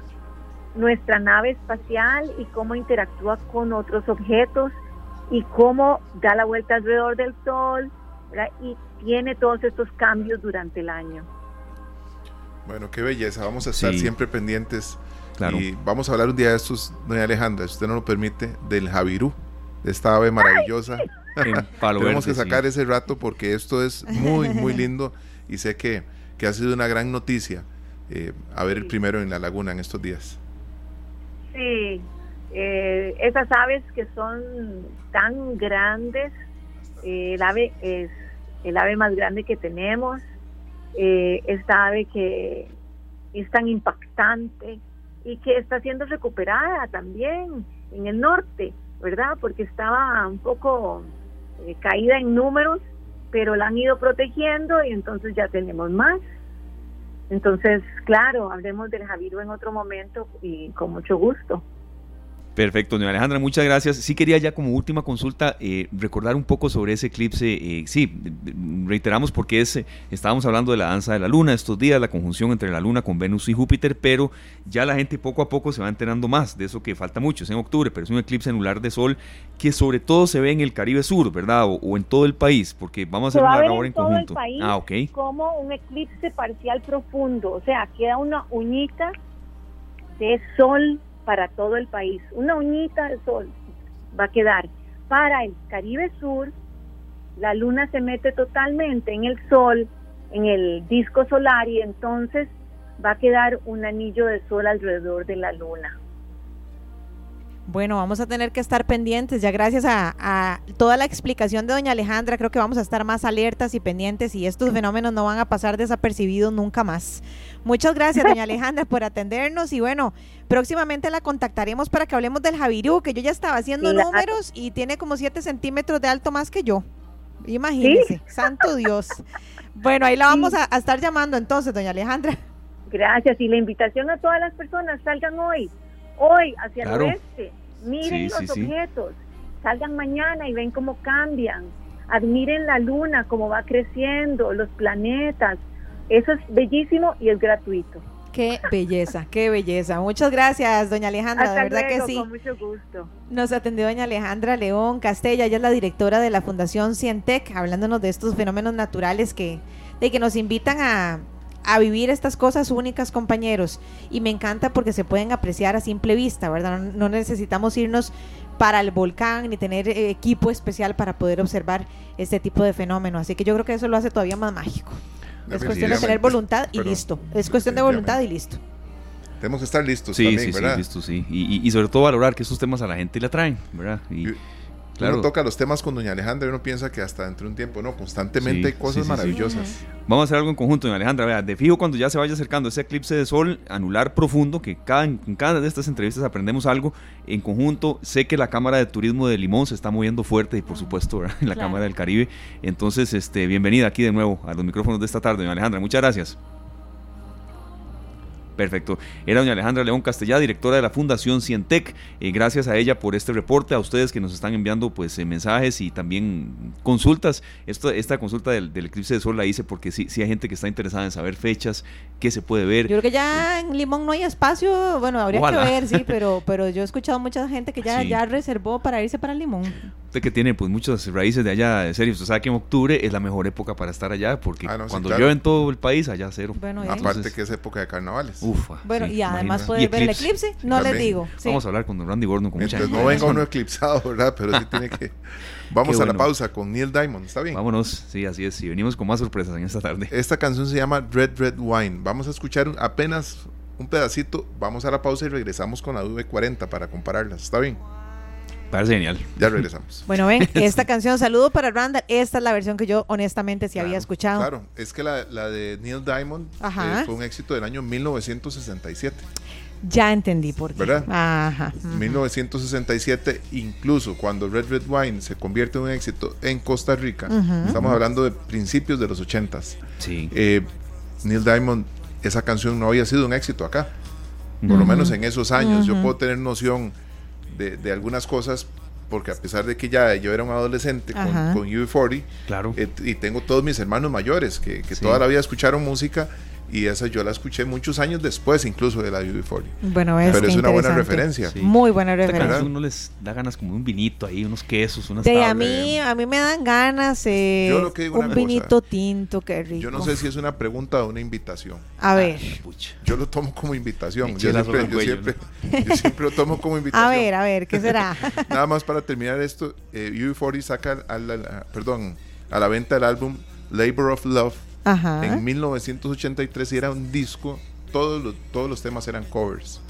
nuestra nave espacial y cómo interactúa con otros objetos y cómo da la vuelta alrededor del Sol y tiene todos estos cambios durante el año. Bueno, qué belleza. Vamos a estar siempre pendientes. Y vamos a hablar un día de estos, doña Alejandra, si usted no lo permite, del Javirú, de esta ave maravillosa. Tenemos que sacar ese rato porque esto es muy, muy lindo y sé que, que ha sido una gran noticia eh, a ver el primero en la laguna en estos días. Sí, eh, esas aves que son tan grandes, eh, el ave es el ave más grande que tenemos, esta ave que es tan impactante y que está siendo recuperada también en el norte, ¿verdad? Porque estaba un poco eh, caída en números, pero la han ido protegiendo y entonces ya tenemos más. Entonces, claro, hablemos del Javiru en otro momento y con mucho gusto. Perfecto, doña Alejandra, muchas gracias. Sí quería ya como última consulta eh, recordar un poco sobre ese eclipse. Eh, sí, reiteramos porque es, estábamos hablando de la danza de la luna estos días, la conjunción entre la luna con Venus y Júpiter, pero ya la gente poco a poco se va enterando más de eso que falta mucho, es en octubre, pero es un eclipse anular de sol que sobre todo se ve en el Caribe Sur, ¿verdad? O, en todo el país, porque vamos a hacer una labor en, conjunto. ah, ok. Como un eclipse parcial profundo, o sea, queda una uñita de sol para todo el país. Una uñita de sol va a quedar para el Caribe Sur. La luna se mete totalmente en el sol, en el disco solar y entonces va a quedar un anillo de sol alrededor de la luna. Bueno, vamos a tener que estar pendientes. Ya gracias a, toda la explicación de doña Alejandra, creo que vamos a estar más alertas y pendientes y estos fenómenos no van a pasar desapercibidos nunca más. Muchas gracias, doña Alejandra, por atendernos y bueno, próximamente la contactaremos para que hablemos del Javirú, que yo ya estaba haciendo números y tiene como 7 centímetros de alto más que yo. Imagínese, santo Dios. Bueno, ahí la vamos a, estar llamando entonces, doña Alejandra. Gracias y la invitación a todas las personas, salgan hoy, hoy hacia el oeste Miren los objetos, salgan mañana y ven cómo cambian. Admiren la luna, cómo va creciendo, los planetas. Eso es bellísimo y es gratuito. Qué belleza, qué belleza. Muchas gracias, doña Alejandra, de verdad que sí. Con mucho gusto. Nos atendió doña Alejandra León Castella, ella es la directora de la Fundación Cientec, hablándonos de estos fenómenos naturales que, de que nos invitan a, vivir estas cosas únicas, compañeros. Y me encanta porque se pueden apreciar a simple vista, ¿verdad? No, necesitamos irnos para el volcán ni tener equipo especial para poder observar este tipo de fenómeno. Así que yo creo que eso lo hace todavía más mágico. Es cuestión de tener voluntad y listo. Es cuestión de voluntad y listo. Tenemos que estar listos sí, también, sí, Sí, listos, sí. Y, sobre todo valorar que esos temas a la gente le atraen, ¿verdad? Y, claro. Uno toca los temas con doña Alejandra y uno piensa que hasta dentro de un tiempo, no, constantemente hay cosas maravillosas. Vamos a hacer algo en conjunto, doña Alejandra. Vea, de fijo cuando ya se vaya acercando ese eclipse de sol anular profundo, que cada, en cada de estas entrevistas aprendemos algo en conjunto. Sé que la Cámara de Turismo de Limón se está moviendo fuerte y por supuesto en la Cámara del Caribe. Entonces, este, bienvenida aquí de nuevo a los micrófonos de esta tarde, doña Alejandra. Muchas gracias. Perfecto. Era doña Alejandra León Castellá, directora de la Fundación Cientec. Eh, gracias a ella por este reporte, a ustedes que nos están enviando pues eh, mensajes y también consultas. Esto, esta consulta del, eclipse de sol la hice porque sí, sí hay gente que está interesada en saber fechas, qué se puede ver. Yo creo que ya en Limón no hay espacio, bueno, habría que ver, sí, pero, pero yo he escuchado mucha gente que ya, ya reservó para irse para Limón. Usted que tiene pues muchas raíces de allá, de serio, usted sabe que en octubre es la mejor época para estar allá porque ah, cuando llueve en todo el país, allá cero. Bueno, Aparte que es época de carnavales. Bueno, y además poder ver el eclipse, no les digo. Vamos a hablar con Randy Gordon con mucha No venga uno eclipsado, ¿verdad? Pero sí tiene que... Vamos a la pausa con Neil Diamond, ¿está bien? Vámonos, sí, así es. Y venimos con más sorpresas en esta tarde. Esta canción se llama Red Red Wine. Vamos a escuchar apenas un pedacito. Vamos a la pausa y regresamos con la V40 para compararlas. ¿Está bien? Parece genial. Ya regresamos. Bueno, ven, esta canción, saludo para Randall. Esta es la versión que yo honestamente sí había escuchado. Claro, es que la, de Neil Diamond eh, fue un éxito del año 1967. Ya entendí por qué. ¿Verdad? Ajá. 1967, incluso cuando Red Red Wine se convierte en un éxito en Costa Rica, estamos hablando de principios de los 80s. Sí. Eh, Neil Diamond, esa canción no había sido un éxito acá. Por lo menos en esos años. Yo puedo tener noción de, algunas cosas porque a pesar de que ya yo era un adolescente con, con UB40 claro. Eh, y tengo todos mis hermanos mayores que, que toda la vida escucharon música y esa yo la escuché muchos años después incluso de la UB40. Bueno, es Pero es una buena referencia. Muy buena referencia. uno les da ganas como un vinito ahí, unos quesos, unas de, a mí a mí me dan ganas eh, un vinito tinto, qué rico. Yo no sé si es una pregunta o una invitación. A ver. yo lo tomo como invitación. Yo siempre, yo, siempre, yo siempre, lo tomo como invitación. A ver, a ver, ¿qué será? Nada más para terminar esto, eh, UB40 saca perdón, a la venta el álbum Labor of Love en 1983 era un disco, todos los, todos los temas eran covers.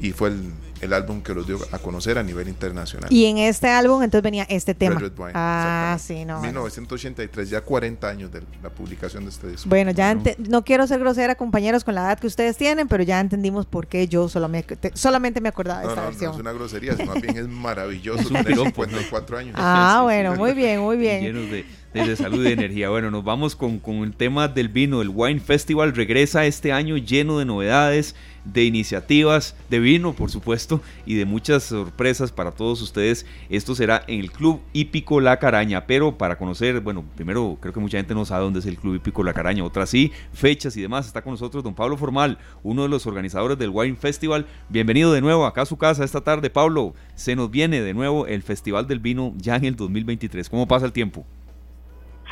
Y fue el, el, álbum que los dio a conocer a nivel internacional. Y en este álbum entonces venía este tema. ah, sí, no. 1983, ya 40 años de la publicación de este disco. Bueno, ya no quiero ser grosera, compañeros, con la edad que ustedes tienen, pero ya entendimos por qué yo solamente, solamente me acordaba de esta versión. No, es una grosería, más bien es maravilloso. es tener 54 pues. años. Ah, bueno, muy bien, muy bien. Llenos de de salud y energía. Bueno, nos vamos con, con, el tema del vino. El Wine Festival regresa este año lleno de novedades, de iniciativas, de vino, por supuesto, y de muchas sorpresas para todos ustedes. Esto será en el Club Hípico La Caraña. Pero para conocer, bueno, primero creo que mucha gente no sabe dónde es el Club Hípico La Caraña, otras sí, fechas y demás. Está con nosotros don Pablo Formal, uno de los organizadores del Wine Festival. Bienvenido de nuevo acá a su casa esta tarde, Pablo. Se nos viene de nuevo el Festival del Vino ya en el 2023. ¿Cómo pasa el tiempo?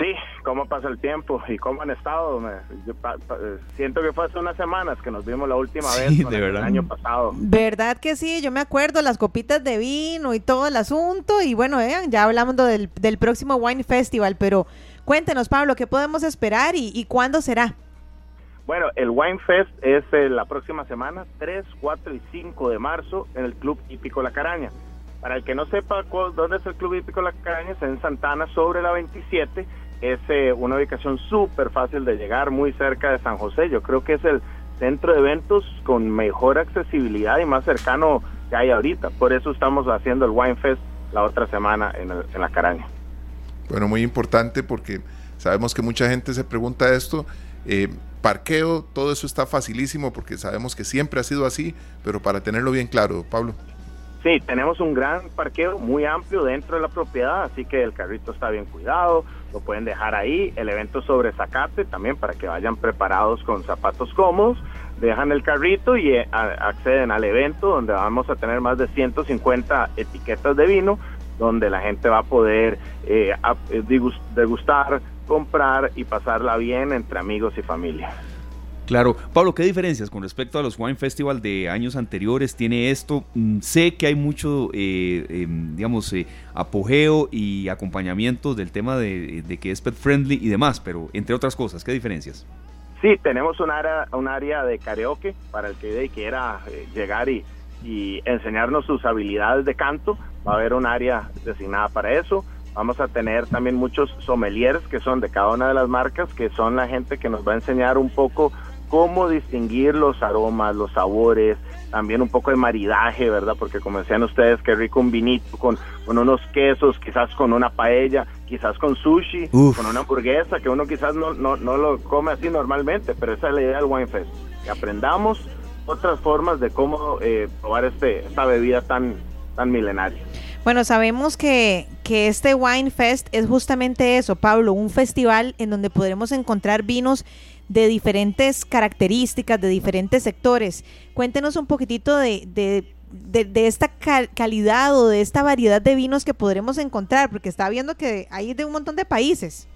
Sí, cómo pasa el tiempo y cómo han estado. siento que fue hace unas semanas que nos vimos la última vez el año pasado. Verdad que sí, yo me acuerdo las copitas de vino y todo el asunto y bueno, vean, ya hablamos del, del próximo Wine Festival, pero cuéntenos Pablo, ¿qué podemos esperar y, cuándo será? Bueno, el Wine Fest es eh, la próxima semana, 3, 4 y 5 de marzo en el Club Hípico La Caraña. Para el que no sepa dónde es el Club Hípico La Caraña, es en Santana sobre la 27 es eh, una ubicación súper fácil de llegar, muy cerca de San José. Yo creo que es el centro de eventos con mejor accesibilidad y más cercano que hay ahorita. Por eso estamos haciendo el Wine Fest la otra semana en, la Caraña. Bueno, muy importante porque sabemos que mucha gente se pregunta esto. Eh, parqueo, todo eso está facilísimo porque sabemos que siempre ha sido así, pero para tenerlo bien claro, Pablo. Sí, tenemos un gran parqueo muy amplio dentro de la propiedad, así que el carrito está bien cuidado, lo pueden dejar ahí. El evento sobre Zacate también para que vayan preparados con zapatos cómodos. dejan el carrito y eh, acceden al evento donde vamos a tener más de 150 etiquetas de vino, donde la gente va a poder eh, eh, degustar, comprar y pasarla bien entre amigos y familia. Claro. Pablo, ¿qué diferencias con respecto a los Wine Festival de años anteriores tiene esto? Mm, sé que hay mucho, em, digamos, apogeo y acompañamiento del tema de, que es pet friendly y demás, pero entre otras cosas, ¿qué diferencias? Sí, tenemos un área, un área de karaoke para el que quiera eh, llegar y, enseñarnos sus habilidades de canto. Va a haber un área designada para eso. Vamos a tener también muchos sommeliers que son de cada una de las marcas, que son la gente que nos va a enseñar un poco cómo distinguir los aromas, los sabores, también un poco de maridaje, ¿verdad? Porque como decían ustedes, qué rico un vinito con, con unos quesos, quizás con una paella, quizás con sushi, con una hamburguesa, que uno quizás no, no, no, lo come así normalmente, pero esa es la idea del Wine Fest, que aprendamos otras formas de cómo eh, probar este, esta bebida tan, tan milenaria. Bueno, sabemos que, que este Wine Fest es justamente eso, Pablo, un festival en donde podremos encontrar vinos de diferentes características, de diferentes sectores. Cuéntenos un poquitito de, de, esta calidad o de esta variedad de vinos que podremos encontrar, porque está viendo que hay de un montón de países.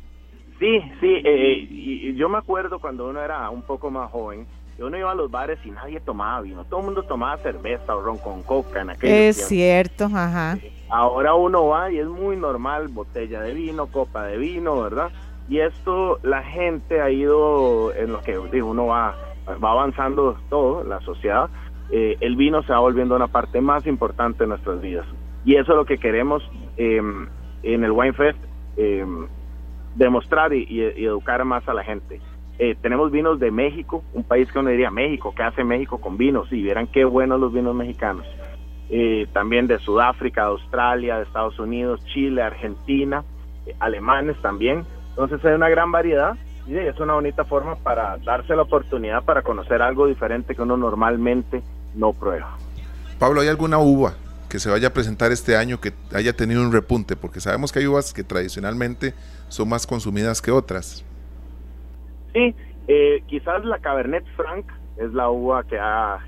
Sí, sí, eh, y yo me acuerdo cuando uno era un poco más joven, uno iba a los bares y nadie tomaba vino, todo el mundo tomaba cerveza o ron con coca en aquel Es cierto, ajá. Ahora uno va y es muy normal, botella de vino, copa de vino, ¿verdad? Y esto la gente ha ido, en lo que uno va, va avanzando todo, la sociedad, eh, el vino se va volviendo una parte más importante de nuestras vidas. Y eso es lo que queremos em, en el Wine Fest, em, demostrar y, educar más a la gente. Eh, tenemos vinos de México, un país que uno diría México, ¿qué hace México con vinos? Y vieran qué buenos los vinos mexicanos. Eh, también de Sudáfrica, de Australia, de Estados Unidos, Chile, Argentina, alemanes también. Entonces hay una gran variedad y es una bonita forma para darse la oportunidad para conocer algo diferente que uno normalmente no prueba. Pablo, ¿hay alguna uva que se vaya a presentar este año que haya tenido un repunte? Porque sabemos que hay uvas que tradicionalmente son más consumidas que otras. Sí, eh, quizás la Cabernet Franc es la uva que,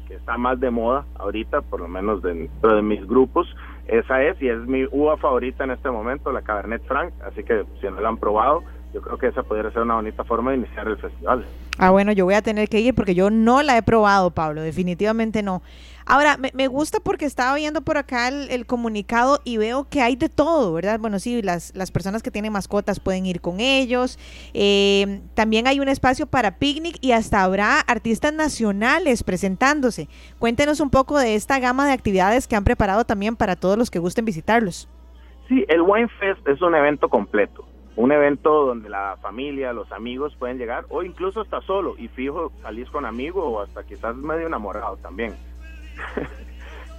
que está más de moda ahorita, por lo menos dentro de mis grupos. Esa es y es mi uva favorita en este momento, la Cabernet Franc. Así que si no la han probado, yo creo que esa podría ser una bonita forma de iniciar el festival. Ah, bueno, yo voy a tener que ir porque yo no la he probado, Pablo, definitivamente no. Ahora, me, gusta porque estaba viendo por acá el, comunicado y veo que hay de todo, ¿verdad? Bueno, sí, las, las personas que tienen mascotas pueden ir con ellos. Eh, también hay un espacio para picnic y hasta habrá artistas nacionales presentándose. Cuéntenos un poco de esta gama de actividades que han preparado también para todos los que gusten visitarlos. Sí, el Wine Fest es un evento completo un evento donde la familia, los amigos pueden llegar o incluso hasta solo y fijo salís con amigos o hasta quizás medio enamorado también.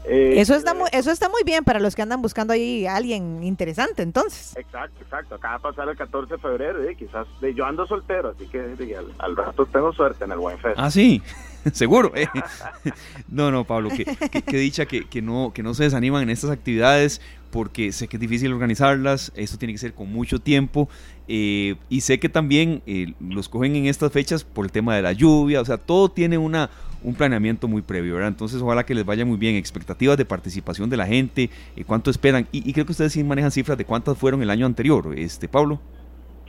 Eh, eso está muy, eso está muy bien para los que andan buscando ahí a alguien interesante, entonces. Exacto, exacto. Acaba de pasar el 14 de febrero, ¿eh? quizás yo ando soltero, así que al, rato tengo suerte en el Wine Fest. Ah, sí, seguro. ¿eh? no, no, Pablo, que, dicha que, que, no, que no se desaniman en estas actividades porque sé que es difícil organizarlas, esto tiene que ser con mucho tiempo eh, y sé que también eh, los cogen en estas fechas por el tema de la lluvia, o sea, todo tiene una, un planeamiento muy previo, ¿verdad? Entonces ojalá que les vaya muy bien, expectativas de participación de la gente, eh, cuánto esperan y, creo que ustedes sí manejan cifras de cuántas fueron el año anterior, este Pablo.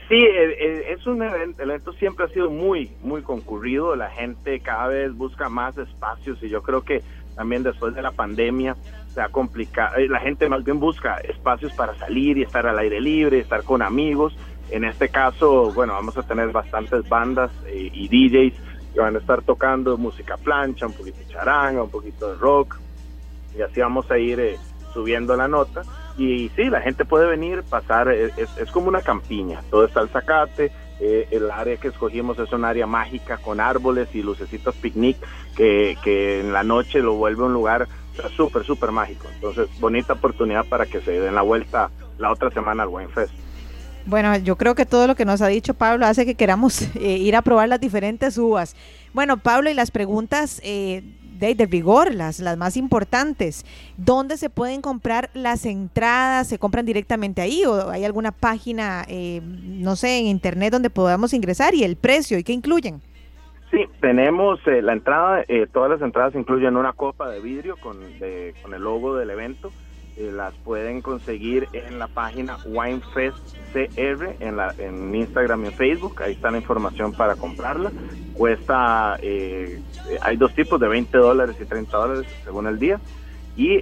Sí, es un evento, el evento siempre ha sido muy, muy concurrido, la gente cada vez busca más espacios y yo creo que también después de la pandemia se ha complicado, eh, la gente más bien busca espacios para salir y estar al aire libre, estar con amigos. En este caso, bueno, vamos a tener bastantes bandas eh, y DJs que van a estar tocando música plancha, un poquito de charanga, un poquito de rock, y así vamos a ir eh, subiendo la nota. Y sí, la gente puede venir, pasar, es, es como una campiña, todo está al zacate, el área que escogimos es un área mágica con árboles y lucecitas picnic que, que en la noche lo vuelve un lugar súper, súper mágico. Entonces, bonita oportunidad para que se den la vuelta la otra semana al Wine Fest. Bueno, yo creo que todo lo que nos ha dicho Pablo hace que queramos eh, ir a probar las diferentes uvas. Bueno, Pablo, y las preguntas eh, de, de, rigor, las, las más importantes. ¿Dónde se pueden comprar las entradas? ¿Se compran directamente ahí o hay alguna página, eh, no sé, en internet donde podamos ingresar? ¿Y el precio? ¿Y qué incluyen? Sí, tenemos eh, la entrada, eh, todas las entradas incluyen una copa de vidrio con, con el logo del evento. Eh, las pueden conseguir en la página Winefest CR en, la, en Instagram y en Facebook. Ahí está la información para comprarla. Cuesta, hay dos tipos de 20 dólares y 30 dólares según el día. Y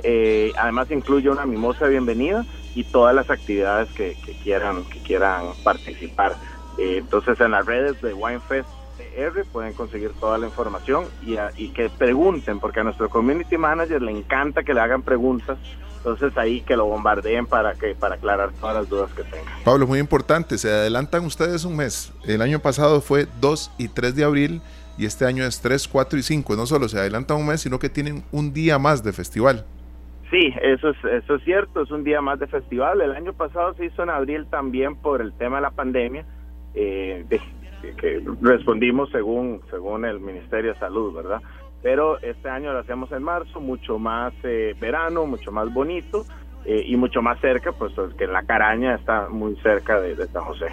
además incluye una mimosa de bienvenida y todas las actividades que, que quieran, que quieran participar. entonces en las redes de Winefest pueden conseguir toda la información y, que pregunten, porque a nuestro community manager le encanta que le hagan preguntas. Entonces ahí que lo bombardeen para que para aclarar todas las dudas que tengan. Pablo, muy importante, se adelantan ustedes un mes. El año pasado fue 2 y 3 de abril y este año es 3, 4 y 5. No solo se adelantan un mes, sino que tienen un día más de festival. Sí, eso es, eso es cierto, es un día más de festival. El año pasado se hizo en abril también por el tema de la pandemia. Eh, que, respondimos según, según el Ministerio de Salud, ¿verdad? Pero este año lo hacemos en marzo, mucho más eh, verano, mucho más bonito eh, y mucho más cerca, pues que la caraña está muy cerca de San José.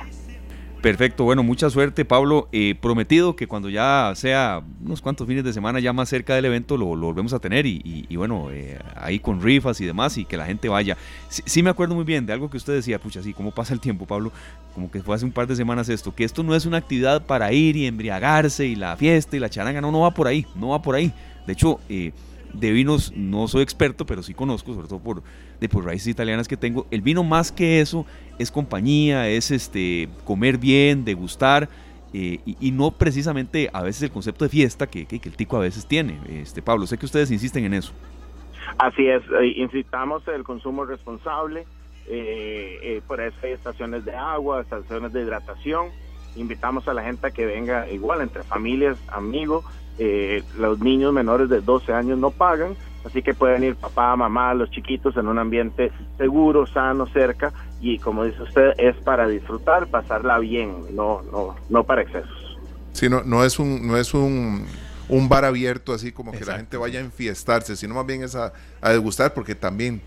Perfecto, bueno, mucha suerte, Pablo. Eh, prometido que cuando ya sea unos cuantos fines de semana ya más cerca del evento lo, volvemos a tener y, bueno, eh, ahí con rifas y demás y que la gente vaya. Sí, me acuerdo muy bien de algo que usted decía, pucha, sí, ¿cómo pasa el tiempo, Pablo? Como que fue hace un par de semanas esto, que esto no es una actividad para ir y embriagarse y la fiesta y la charanga, no, no va por ahí, no va por ahí. De hecho, eh, de vinos no soy experto, pero sí conozco, sobre todo por, de por raíces italianas que tengo. El vino más que eso es compañía, es este comer bien, degustar. Eh, y, no precisamente a veces el concepto de fiesta que, que, el tico a veces tiene. Este Pablo, sé que ustedes insisten en eso. Así es, eh, incitamos el consumo responsable, eh, por eso hay estaciones de agua, estaciones de hidratación, invitamos a la gente a que venga igual entre familias, amigos, eh, los niños menores de 12 años no pagan, así que pueden ir papá, mamá, los chiquitos en un ambiente seguro, sano, cerca y como dice usted es para disfrutar, pasarla bien, no no no para excesos. Sí, no, no es un no es un, un bar abierto así como que la gente vaya a enfiestarse, sino más bien es a, a degustar porque también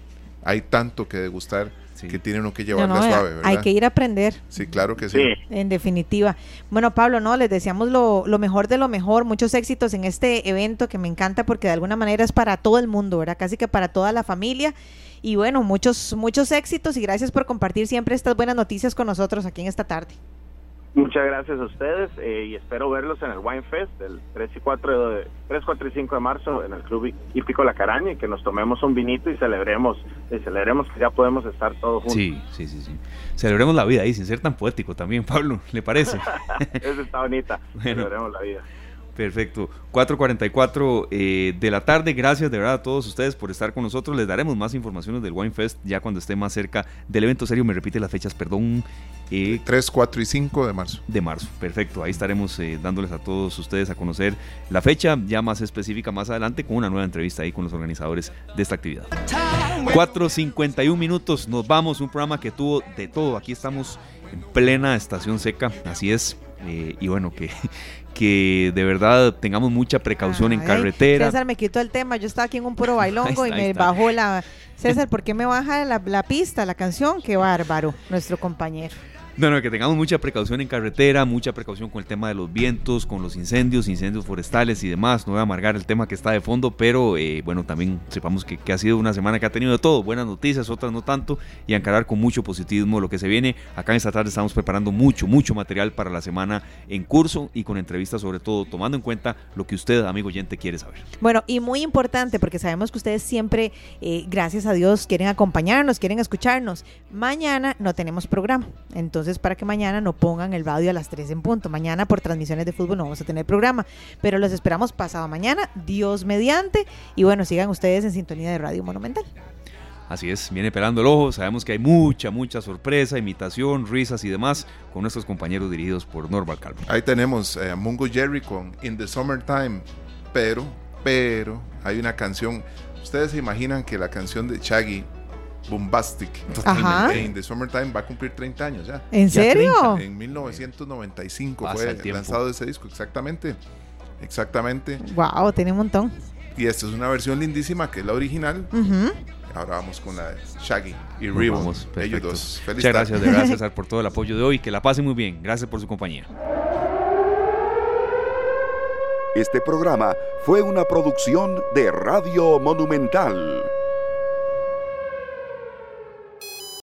hay tanto que degustar que tiene uno que llevarla suave, ¿verdad? Hay que ir a aprender. Sí, claro que sí. En definitiva. Bueno, Pablo, no, les deseamos lo, mejor de lo mejor, muchos éxitos en este evento que me encanta porque de alguna manera es para todo el mundo, ¿verdad? Casi que para toda la familia. Y bueno, muchos, muchos éxitos y gracias por compartir siempre estas buenas noticias con nosotros aquí en esta tarde. Muchas gracias a ustedes eh, y espero verlos en el Wine Fest del 3 y 4 de 3, 4 y 5 de marzo en el Club Hípico La Caraña y que nos tomemos un vinito y celebremos y celebremos que ya podemos estar todos juntos. Sí, sí, sí, sí. Celebremos la vida ahí sin ser tan poético también, Pablo, ¿le parece? Eso está bonita. Celebremos la vida. Perfecto. 4.44 eh, de la tarde. Gracias de verdad a todos ustedes por estar con nosotros. Les daremos más informaciones del Wine Fest ya cuando esté más cerca del evento serio. Me repite las fechas, perdón. Eh, 3, 4 y 5 de marzo. De marzo, perfecto. Ahí estaremos eh, dándoles a todos ustedes a conocer la fecha ya más específica más adelante con una nueva entrevista ahí con los organizadores de esta actividad. 4.51 minutos. Nos vamos. Un programa que tuvo de todo. Aquí estamos en plena estación seca. Así es. Eh, y bueno, que, que de verdad tengamos mucha precaución en carretera. César me quitó el tema, yo estaba aquí en un puro bailongo y me bajó la... César, ¿por qué me baja la, la pista, la canción? Qué bárbaro, nuestro compañero. No, no, que tengamos mucha precaución en carretera, mucha precaución con el tema de los vientos, con los incendios, incendios forestales y demás. No voy a amargar el tema que está de fondo, pero eh, bueno, también sepamos que, ha sido una semana que ha tenido de todo, buenas noticias, otras no tanto, y encarar con mucho positivismo lo que se viene. Acá en esta tarde estamos preparando mucho, mucho material para la semana en curso y con entrevistas sobre todo, tomando en cuenta lo que usted, amigo oyente, quiere saber. Bueno, y muy importante, porque sabemos que ustedes siempre, eh, gracias a Dios, quieren acompañarnos, quieren escucharnos. Mañana no tenemos programa, entonces para que mañana no pongan el radio a las 3 en punto. Mañana por transmisiones de fútbol no vamos a tener programa, pero los esperamos pasado mañana, Dios mediante. Y bueno, sigan ustedes en sintonía de Radio Monumental. Así es, viene pelando el ojo. Sabemos que hay mucha, mucha sorpresa, imitación, risas y demás con nuestros compañeros dirigidos por Norval Calvo. Ahí tenemos a Mungo Jerry con In the Summertime, pero, pero hay una canción. Ustedes se imaginan que la canción de Shaggy Bombastic. En The Summertime va a cumplir 30 años ya. ¿En serio? En 1995 fue lanzado ese disco, exactamente. Exactamente. Wow, tiene un montón. Y esta es una versión lindísima que es la original. Ahora vamos con la de Shaggy y Reebok. Ellos dos. Feliz Muchas gracias de verdad, César, por todo el apoyo de hoy. Que la pasen muy bien. Gracias por su compañía. Este programa fue una producción de Radio Monumental.